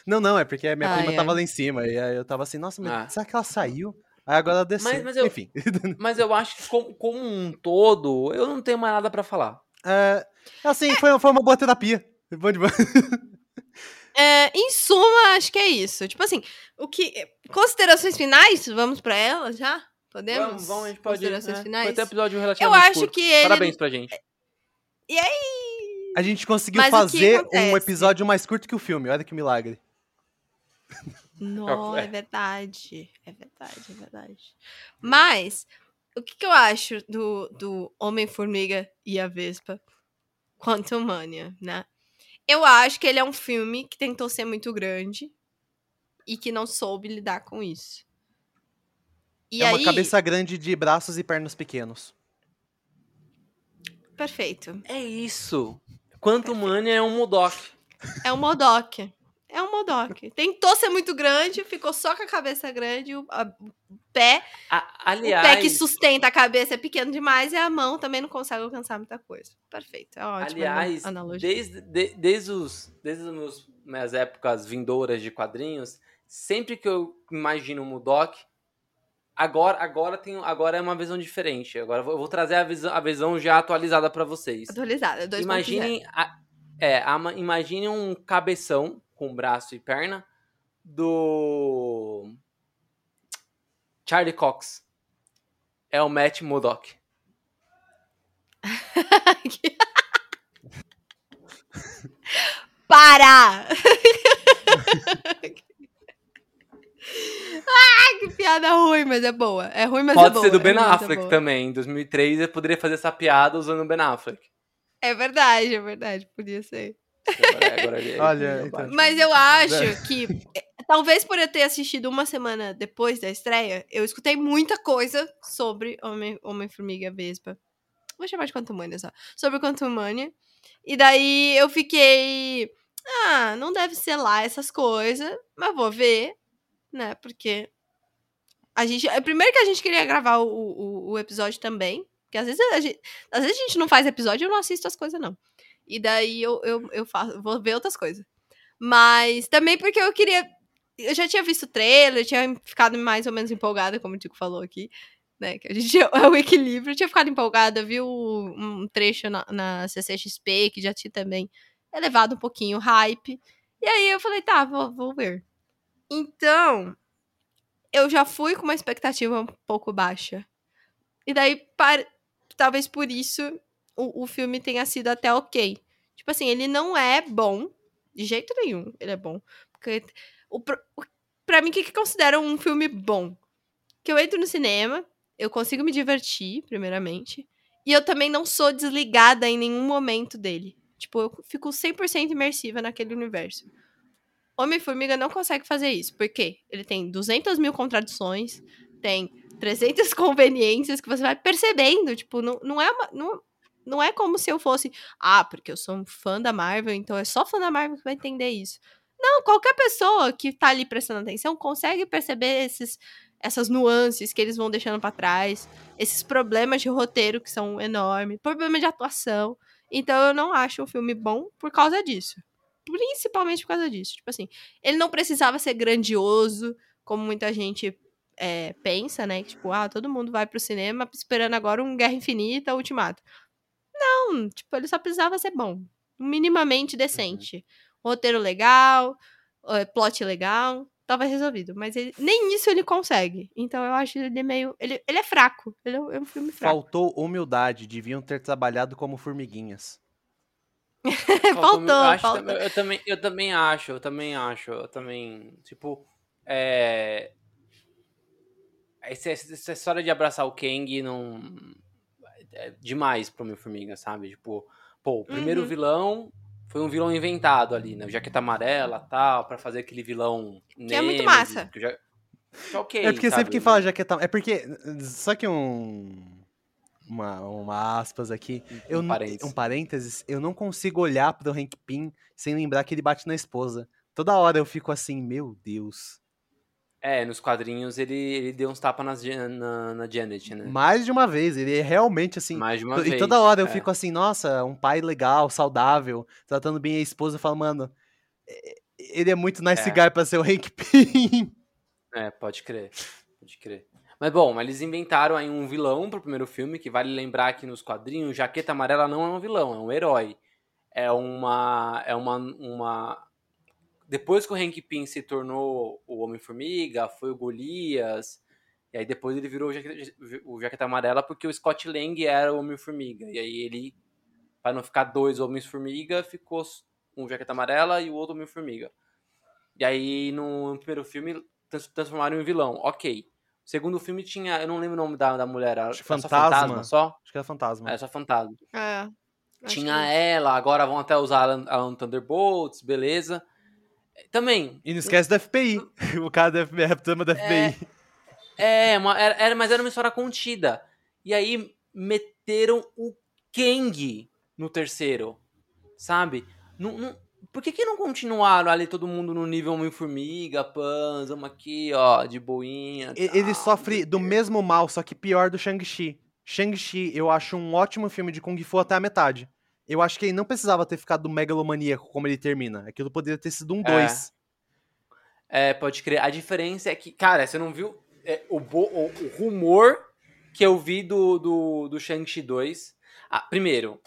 Não, não, é porque a minha Ai, prima tava ai. lá em cima. E aí eu tava assim, nossa, mas Ah. será que ela saiu? Aí agora ela desceu. Mas- mas eu- Enfim. Mas eu acho que como, como um todo, eu não tenho mais nada pra falar. É, assim, foi, foi uma boa terapia. Bom de boa. é, em suma, acho que é isso. Tipo assim, o que. Considerações finais? Vamos pra elas já? Podemos? Vamos, vamos, a gente pode. Considerações né? finais? Foi até um episódio Eu relativamente acho curto. que ele. Parabéns pra gente. E aí? A gente conseguiu Mas fazer um episódio mais curto que o filme. Olha que milagre. Não, É. é verdade. É verdade, é verdade. Mas, o que, que eu acho do, do Homem-Formiga e a Vespa Quantum Mania, né? Eu acho que ele é um filme que tentou ser muito grande e que não soube lidar com isso. E é aí, uma cabeça grande de braços e pernas pequenos. perfeito. É isso. Quanto Mania é um Modok. É um Modok. É um Modok. Tentou ser muito grande, ficou só com a cabeça grande, o, a- pé, A- o pé aliás, que sustenta a cabeça é pequeno demais e a mão também não consegue alcançar muita coisa. Perfeito, é ótimo. aliás analogia. desde, de- desde, os, desde as meus- minhas épocas vindouras de quadrinhos, sempre que eu imagino o Mudok, agora, agora, tenho, agora é uma visão diferente. Agora eu vou, trazer a visão, a visão já atualizada pra vocês. Atualizada, 2.0. Imaginem, a, é, a- imaginem um cabeção com braço e perna do Charlie Cox. É o Matt Murdock. Para! Ai, que piada ruim, mas é boa. É ruim, mas é Pode boa. ser do é Ben é Affleck boa. também. Em 2003 eu poderia fazer essa piada usando o Ben Affleck. É verdade, é verdade. Podia ser. Agora- agora ele- Olha, ele então. Mas eu acho que, talvez por eu ter assistido uma semana depois da estreia, eu escutei muita coisa sobre Homem- Homem-Formiga Vespa. Vou chamar de Quantumania só. Sobre Quantumania. E daí eu fiquei. Ah, não deve ser lá essas coisas, mas vou ver, né? Porque. A gente. é, Primeiro que a gente queria gravar o, o, o episódio também. Porque às vezes, a gente, às vezes a gente não faz episódio e eu não assisto as coisas, não. E daí eu, eu, eu faço, vou ver outras coisas. Mas também porque eu queria. Eu já tinha visto o trailer, eu tinha ficado mais ou menos empolgada, como o Tico falou aqui. Né, que a gente é o equilíbrio. Eu tinha ficado empolgada, vi o- um trecho na, na CCXP, que já tinha também elevado um pouquinho o hype. E aí eu falei, tá, vou, vou ver. Então, eu já fui com uma expectativa um pouco baixa. E daí, par- talvez por isso, o, o filme tenha sido até ok. Tipo assim, ele não é bom, de jeito nenhum, ele é bom. Porque o, pra mim, o que, que considera um filme bom? Que eu entro no cinema, eu consigo me divertir, primeiramente, e eu também não sou desligada em nenhum momento dele. Tipo, eu fico 100% imersiva naquele universo. Homem-Formiga não consegue fazer isso. Por quê? Ele tem 200 mil contradições, tem 300 conveniências que você vai percebendo. Tipo, não, não, é uma, não, não é como se eu fosse. Ah, porque eu sou um fã da Marvel, então é só fã da Marvel que vai entender isso. Não, qualquer pessoa que tá ali prestando atenção consegue perceber esses, essas nuances que eles vão deixando pra trás, esses problemas de roteiro que são enormes, problemas de atuação. Então eu não acho o filme bom por causa disso. Principalmente por causa disso. Tipo assim, ele não precisava ser grandioso, como muita gente é, pensa, né? Que, tipo, ah, todo mundo vai pro cinema esperando agora um Guerra Infinita, Ultimato. Não, tipo, ele só precisava ser bom. Minimamente decente. Roteiro legal, eh, plot legal, tava resolvido. Mas ele- nem isso ele consegue. Então eu acho ele meio. Ele, ele é fraco. Ele é um- é filme fraco. Faltou humildade, deviam ter trabalhado como formiguinhas. Faltou, eu, faltou. também- eu também, eu também acho, eu também acho, eu também, tipo, é... Essa, essa história de abraçar o Kang não... É demais pro Homem-Formiga, sabe? Tipo, pô, o primeiro Uhum. vilão foi um vilão inventado ali, né? Jaqueta amarela tal, pra fazer aquele vilão Que é muito massa. que já... que ok, é porque sabe? sempre que fala jaqueta. É porque. Só que um. Uma, uma aspas aqui. Eu, Um n- parênteses. um parênteses. Eu não consigo olhar pro Hank Pym sem lembrar que ele bate na esposa. Toda hora eu fico assim, meu Deus. É, nos quadrinhos ele, ele deu uns tapas nas na, na Janet, né? Mais de uma vez. Ele é realmente assim. Mais de uma vez. E toda hora eu é. fico assim, nossa, um pai legal, saudável, tratando bem a esposa. Eu falo, mano, ele é muito nice É. guy pra ser o Hank Pym. É, pode crer. Pode crer. Mas bom, eles inventaram aí um vilão pro primeiro filme, que vale lembrar que nos quadrinhos, Jaqueta Amarela não é um vilão, é um herói. É uma. É uma. uma... Depois que o Hank Pym se tornou o Homem-Formiga, foi o Golias. E aí depois ele virou o Jaqueta, o Jaqueta Amarela porque o Scott Lang era o Homem-Formiga. E aí ele, para não ficar dois Homens-Formiga, ficou um Jaqueta Amarela e o outro Homem-Formiga. E aí no, primeiro filme trans- transformaram em vilão. Ok. O segundo filme tinha. Eu não lembro o nome da, da mulher. Era Acho era só Fantasma. fantasma só? Acho que era fantasma. É, só fantasma. É. Tinha que- ela, agora vão até usar Alan, Alan Thunderbolts, beleza. Também. E não esquece do FBI. o cara da FBI, a trama da FBI. É, uma, era, era- mas era uma história contida. E aí meteram o Kang no terceiro. Sabe? Não, não- Por que, que não continuaram ali todo mundo no nível Homem-Formiga, Pan, vamos aqui, ó, de boinha. Tal, Ele sofre do mesmo mal, só que pior do Shang-Chi. Shang-Chi, eu acho um ótimo filme de Kung Fu até a metade. Eu acho que ele não precisava ter ficado megalomaníaco como ele termina. Aquilo poderia ter sido um 2. É, pode crer. A diferença é que, cara, você não viu é, o, bo- o- o rumor que eu vi do, do, do Shang-Chi 2? Ah, primeiro,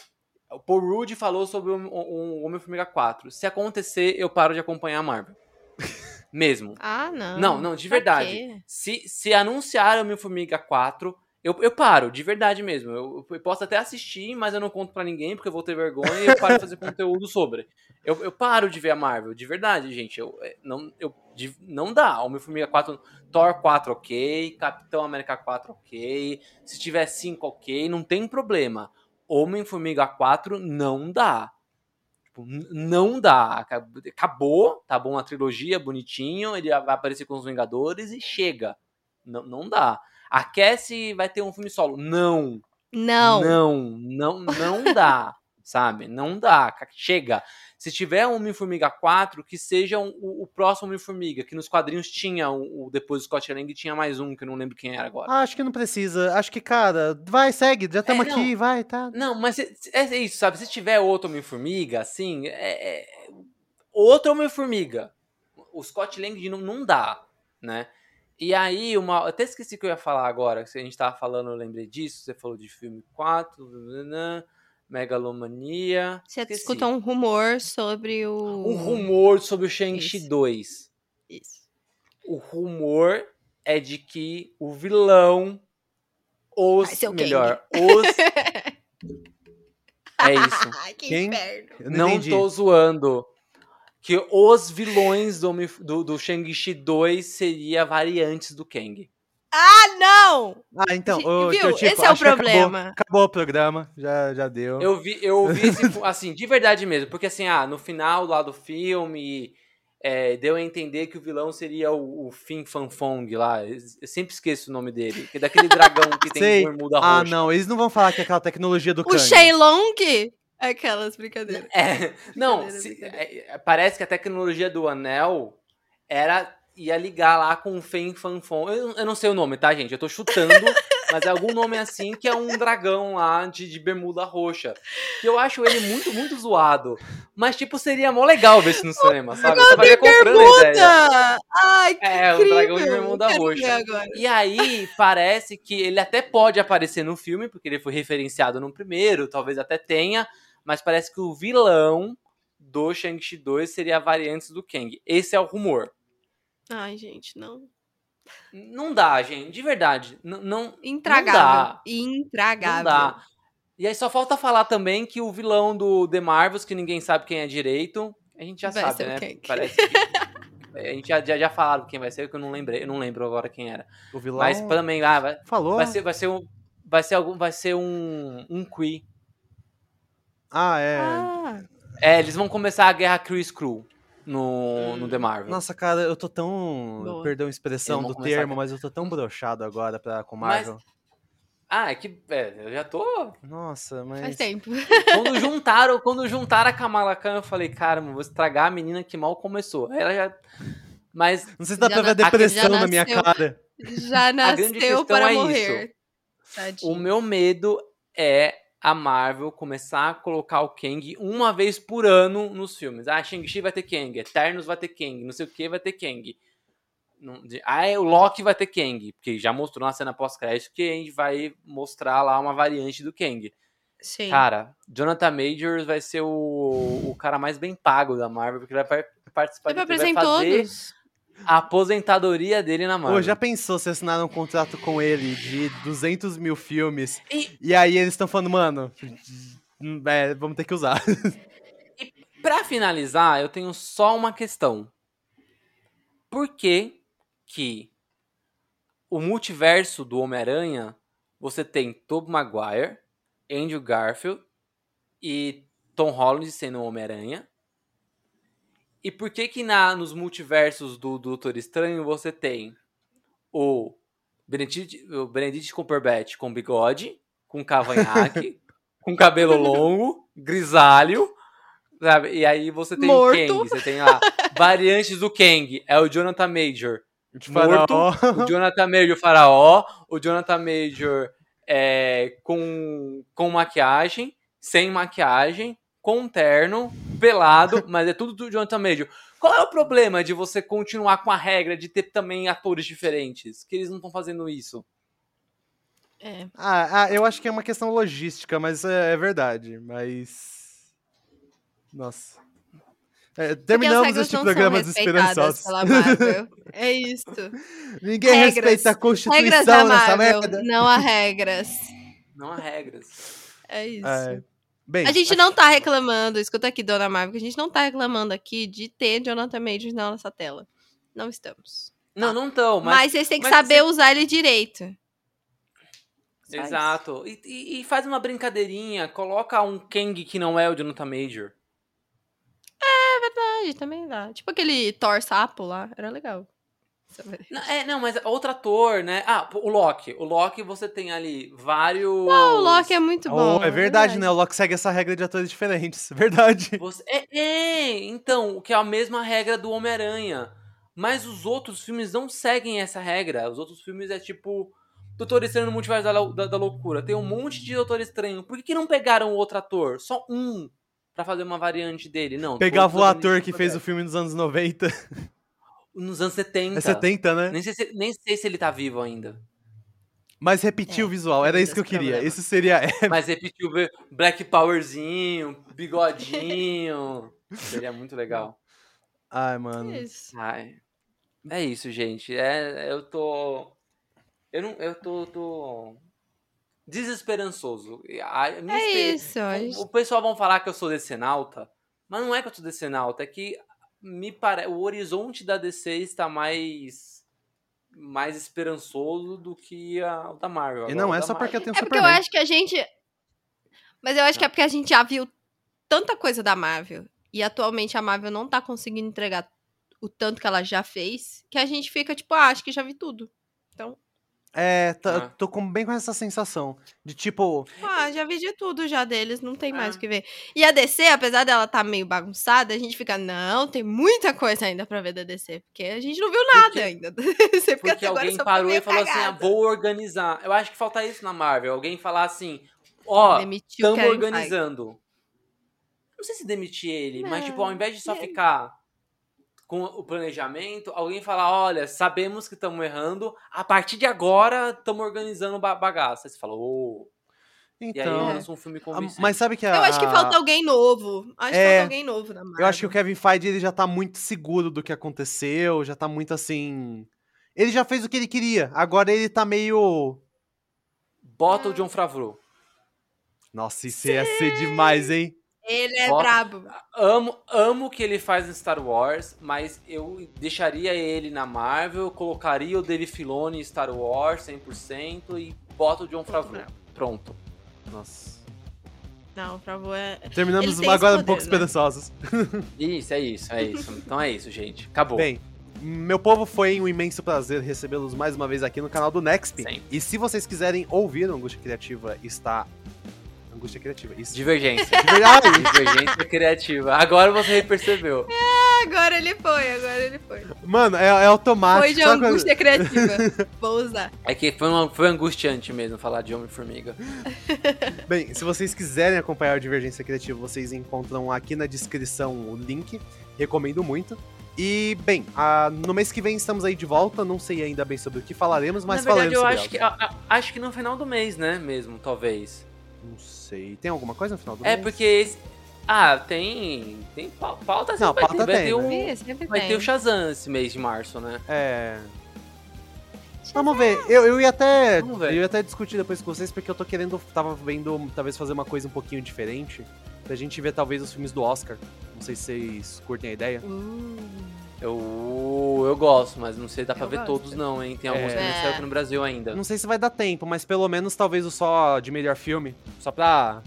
o Paul Rudd falou sobre o, o, o Homem-Formiga 4. Se acontecer, eu paro de acompanhar a Marvel. Mesmo. Ah, não. Não, não, de Pra verdade. Se, se anunciar Homem-Formiga 4, eu, eu paro, de verdade mesmo. Eu, eu posso até assistir, mas eu não conto pra ninguém, porque eu vou ter vergonha e eu paro de fazer conteúdo sobre. Eu, eu paro de ver a Marvel, de verdade, gente. Eu, é, não, eu, de- não dá. Homem-Formiga 4, Thor 4, ok. Capitão América 4, ok. Se tiver 5, ok. Não tem problema. Homem-Formiga 4 não dá. Tipo, não dá. Acab- Acabou, tá bom a trilogia, bonitinho. Ele vai aparecer com os Vingadores e chega. Não, não dá. Aquece vai ter um filme solo. Não. Não. Não, não, não dá. sabe? Não dá. Chega. Se tiver um Homem-Formiga 4, que seja um- o, o próximo Homem-Formiga, que nos quadrinhos tinha o, o- depois do Scott Lang tinha mais um, que eu não lembro quem era agora. Acho que não precisa. Acho que, cara, vai, segue. Já estamos É, aqui, vai, tá. Não, mas se- se- é isso, sabe? Se tiver outro Homem-Formiga, assim, é, é- outro Homem-Formiga. O Scott Lang não, não dá, né? E aí, uma, eu até esqueci o que eu ia falar agora, a gente tava falando, eu lembrei disso, você falou de filme 4, nananã, Megalomania. Você esqueci. escutou um rumor sobre o. Um rumor sobre o Shang-Chi Isso. 2. Isso. O rumor é de que o vilão, os, melhor, os... é isso. Ai, que Quem? inferno. Eu não entendi. tô zoando. Que os vilões do, do, do Shang-Chi 2 seria variantes do Kang. Ah, não! Ah, então, ô, viu? tio Chico, Esse é o que acabou- problema. Acabou, o programa, já, já deu. Eu vi, eu ouvi esse, assim, de verdade mesmo. Porque assim, ah, no final lá do filme, é, deu a entender que o vilão seria o, o Fin Fan Fong lá. Eu sempre esqueço o nome dele. Que é daquele dragão que tem Sei. bermuda Ah, roxa. não, eles não vão falar que é aquela tecnologia do O Kang. Shenlong? Aquelas brincadeiras. É, não, Brincadeira, se- brincadeira. é, parece que a tecnologia do anel era ia ligar lá com o Fen Fan Fon. Eu, eu não sei o nome, tá, gente? Eu tô chutando, mas é algum nome assim que é um dragão lá de, de bermuda roxa. Que eu acho ele muito, muito zoado. Mas, tipo, seria mó legal ver isso no cinema, sabe? Você vai comprando a ideia. Ai, que É, o incrível! dragão de bermuda roxa. ver. E aí, parece que ele até pode aparecer no filme, porque ele foi referenciado no primeiro, talvez até tenha, mas parece que o vilão do Shang-Chi 2 seria a variante do Kang. Esse é o rumor. Ai, gente, não. Não dá, gente, de verdade. N- Não, Intragável. Não dá. Intragável. não dá. E aí só falta falar também que o vilão do The Marvels, que ninguém sabe quem é direito, a gente já Vai sabe, ser o né? Kang. Parece que... A gente já, já, já falaram quem vai ser, que eu não lembrei, eu não lembro agora quem era. O vilão Mas também, ah, vai, falou. Vai ser, vai ser um. Vai ser algum. Vai ser um. Um Kree. Ah, é. Ah, É, eles vão começar a guerra Kree Skrull no, no The Marvel. Nossa, cara, eu tô tão. Boa. Perdão a expressão do termo, a- mas eu tô tão brochado agora pra, com Mas- Marvel. Ah, é que. É, eu já tô. Nossa, mas. faz tempo. Quando juntaram, quando juntaram a Kamala Khan, eu falei, cara, vou estragar a menina que mal começou. Aí ela já. Mas Não sei se dá Já pra ver a depressão já na minha cara. Já grande nasceu questão para é morrer. O meu medo é a Marvel começar a colocar o Kang uma vez por ano nos filmes. Ah, Shang-Chi vai ter Kang, Eternos vai ter Kang, não sei o que vai ter Kang. Ah, o Loki vai ter Kang, porque já mostrou na cena pós-crédito que a gente vai mostrar lá uma variante do Kang. Sim. Cara, Jonathan Majors vai ser o, o cara mais bem pago da Marvel, porque ele vai par- participar Ele de vai fazer todos. A aposentadoria dele na Marvel. Pô, já pensou se assinaram um contrato com ele de 200 mil filmes E- e aí eles estão falando, mano, hum, é, vamos ter que usar. Pra finalizar, eu tenho só uma questão. Por que que o multiverso do Homem-Aranha você tem Tobey Maguire, Andrew Garfield e Tom Holland sendo o Homem-Aranha? E por que que na, nos multiversos do Doutor Estranho você tem o Benedict, o Benedict Cumberbatch com bigode, com cavanhaque, com cabelo longo, grisalho, Sabe? E aí você tem Morto. o Kang, você tem a variantes do Kang. É o Jonathan Major De morto, faraó. o Jonathan Major faraó, o Jonathan Major é, com, com maquiagem, sem maquiagem, com terno, pelado, mas é tudo do Jonathan Major. Qual é o problema de você continuar com a regra de ter também atores diferentes? Que eles não estão fazendo isso. É. Ah, ah, eu acho que é uma questão logística, mas é, é verdade. Mas. Nossa. É, terminamos este programa Marvel. É isso. Ninguém Regras. respeita a Regras Constituição nessa merda. não há regras. Não há regras. É isso. É. Bem, A gente não tá reclamando, escuta aqui, dona Marvel, que a gente não tá reclamando aqui de ter Jonathan Majors na nossa tela. Não estamos. Não, não estão, Mas, mas. vocês têm que saber você- usar ele direito. Exato. E, e- faz uma brincadeirinha, coloca um Kang que não é o Jonathan Major. Verdade, também dá. Tipo aquele Thor sapo lá, era legal. Não, é, não, mas outro ator, né? Ah, o Loki. O Loki você tem ali vários. O Loki é muito bom. Oh, é verdade, né? O Loki segue essa regra de atores diferentes. Verdade. Você... É, é, então, que é a mesma regra do Homem-Aranha. Mas os outros filmes não seguem essa regra. Os outros filmes é tipo. Doutor Estranho no Multiverso da, da- da Loucura. Tem um monte de Doutor Estranho. Por que, que não pegaram outro ator? Só um. Pra fazer uma variante dele. Não. Pegava o ator que fez o filme nos anos 90. Nos anos 70. É 70, né? Nem sei, se, nem sei se ele tá vivo ainda. Mas repetiu É, o visual, era isso que eu esse queria. problema. Isso seria. é, Mas repetiu o Black Powerzinho, bigodinho. Seria muito legal. Ai, mano. É isso. Ai. É isso, gente. É, eu tô. Eu não. Eu tô. tô desesperançoso. A- É espe- isso. o pessoal vão falar que eu sou decenalta, mas não é que eu sou decenalta, é que me pare... o horizonte da DC está mais mais esperançoso do que a, o da Marvel. E não é só porque Marvel- tem o É porque eu Superman. acho que a gente. Mas eu acho que é porque a gente já viu tanta coisa da Marvel. E atualmente a Marvel não tá conseguindo entregar o tanto que ela já fez. Que a gente fica tipo, ah, acho que já vi tudo. Então, É, tá- Ah. tô com, bem com essa sensação. De tipo, ah, já vi de tudo já deles, não tem mais Ah. o que ver. E a DC, apesar dela tá meio bagunçada, a gente fica, não, tem muita coisa ainda pra ver da DC. Porque a gente não viu nada Porque- ainda. Porque agora alguém parou e falou assim: ah, cagada. vou organizar. Eu acho que falta isso na Marvel. Alguém falar assim: ó, estamos Feige. organizando. Não sei se demitir ele, mas tipo, Não, ao invés de só ficar com o planejamento, alguém falar: olha, sabemos que estamos errando, a partir de agora estamos organizando ba- bagaça. Aí você fala: ô. E aí então. lança um filme ah, convincente. Mas sabe que a. Eu acho que falta alguém novo. Acho que É, falta alguém novo na Marvel. Eu acho que o Kevin Feige ele já tá muito seguro do que aconteceu, já tá muito assim. Ele já fez o que ele queria. Agora ele tá meio. Bota o John Favreau. Nossa, isso ia ser demais, hein? Ele é brabo. Amo, amo o que ele faz em Star Wars, mas eu deixaria ele na Marvel, colocaria o Dave Filoni em Star Wars 100% e bota o John Favreau. Pronto. Nossa. Não, favor, é... Terminamos agora esse um pouco poder, né? esperançosos. Isso, é isso, é isso. Então é isso, gente. Acabou. Bem, meu povo, foi um imenso prazer recebê-los mais uma vez aqui no canal do. Sempre. E se vocês quiserem ouvir o Angústia Criativa, está. Angústia Criativa, isso. Divergência. De verdade. Divergência criativa. Agora você percebeu. Agora ele foi, agora ele foi. Mano, é, é automático. Foi de sabe quando- angústia criativa. Vou usar. É que foi, uma, foi angustiante mesmo falar de Homem-Formiga. Bem, se vocês quiserem acompanhar o Divergência Criativa, vocês encontram aqui na descrição o link. Recomendo muito. E, bem, ah, no mês que vem estamos aí de volta. Não sei ainda bem sobre o que falaremos, mas Na verdade, falaremos eu sobre acho que, a- a- acho que no final do mês, né? Mesmo, talvez. Não sei. Tem alguma coisa no final do É mês? porque esse... Ah, tem. Tem pau- pauta Não, vai pauta ter, vai tem, ter né? um- Vai tem. ter o Shazam esse mês de março, né? É. Vamos ver. Eu, eu ia até. Vamos ver. Eu ia até discutir depois com vocês, porque eu tô querendo. Tava vendo, talvez, fazer uma coisa um pouquinho diferente. Pra gente ver, talvez, os filmes do Oscar. Não sei se vocês curtem a ideia. Uh, Eu, eu gosto, mas não sei, dá pra Eu ver gosto. todos não, hein? Tem alguns É. que não saíram aqui no Brasil ainda. Não sei se vai dar tempo, mas pelo menos talvez o só de melhor filme. Só pra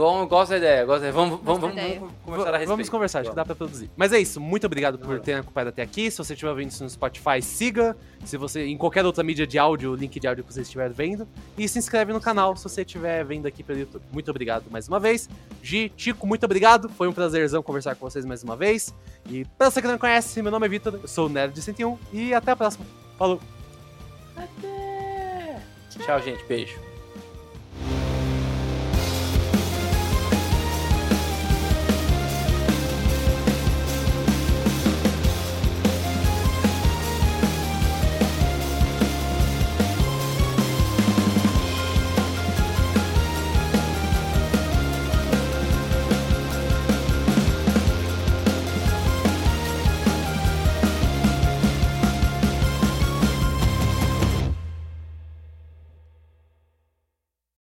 Bom, eu gosto da ideia, gosto da ideia. Vamos, vamos, vamos, ideia. vamos conversar a respeito. Vamos conversar, acho que dá pra produzir. Mas é isso, muito obrigado por terem acompanhado até aqui. Se você estiver vendo isso no Spotify, siga. Se você em qualquer outra mídia de áudio, link de áudio que você estiver vendo. E se inscreve no canal se você estiver vendo aqui pelo YouTube. Muito obrigado mais uma vez. Gi, Chico, muito obrigado. Foi um prazerzão conversar com vocês mais uma vez. E pra você que não conhece, meu nome é Vitor, eu sou o Nerd 101 e até a próxima. Falou! Tchau, gente. Beijo.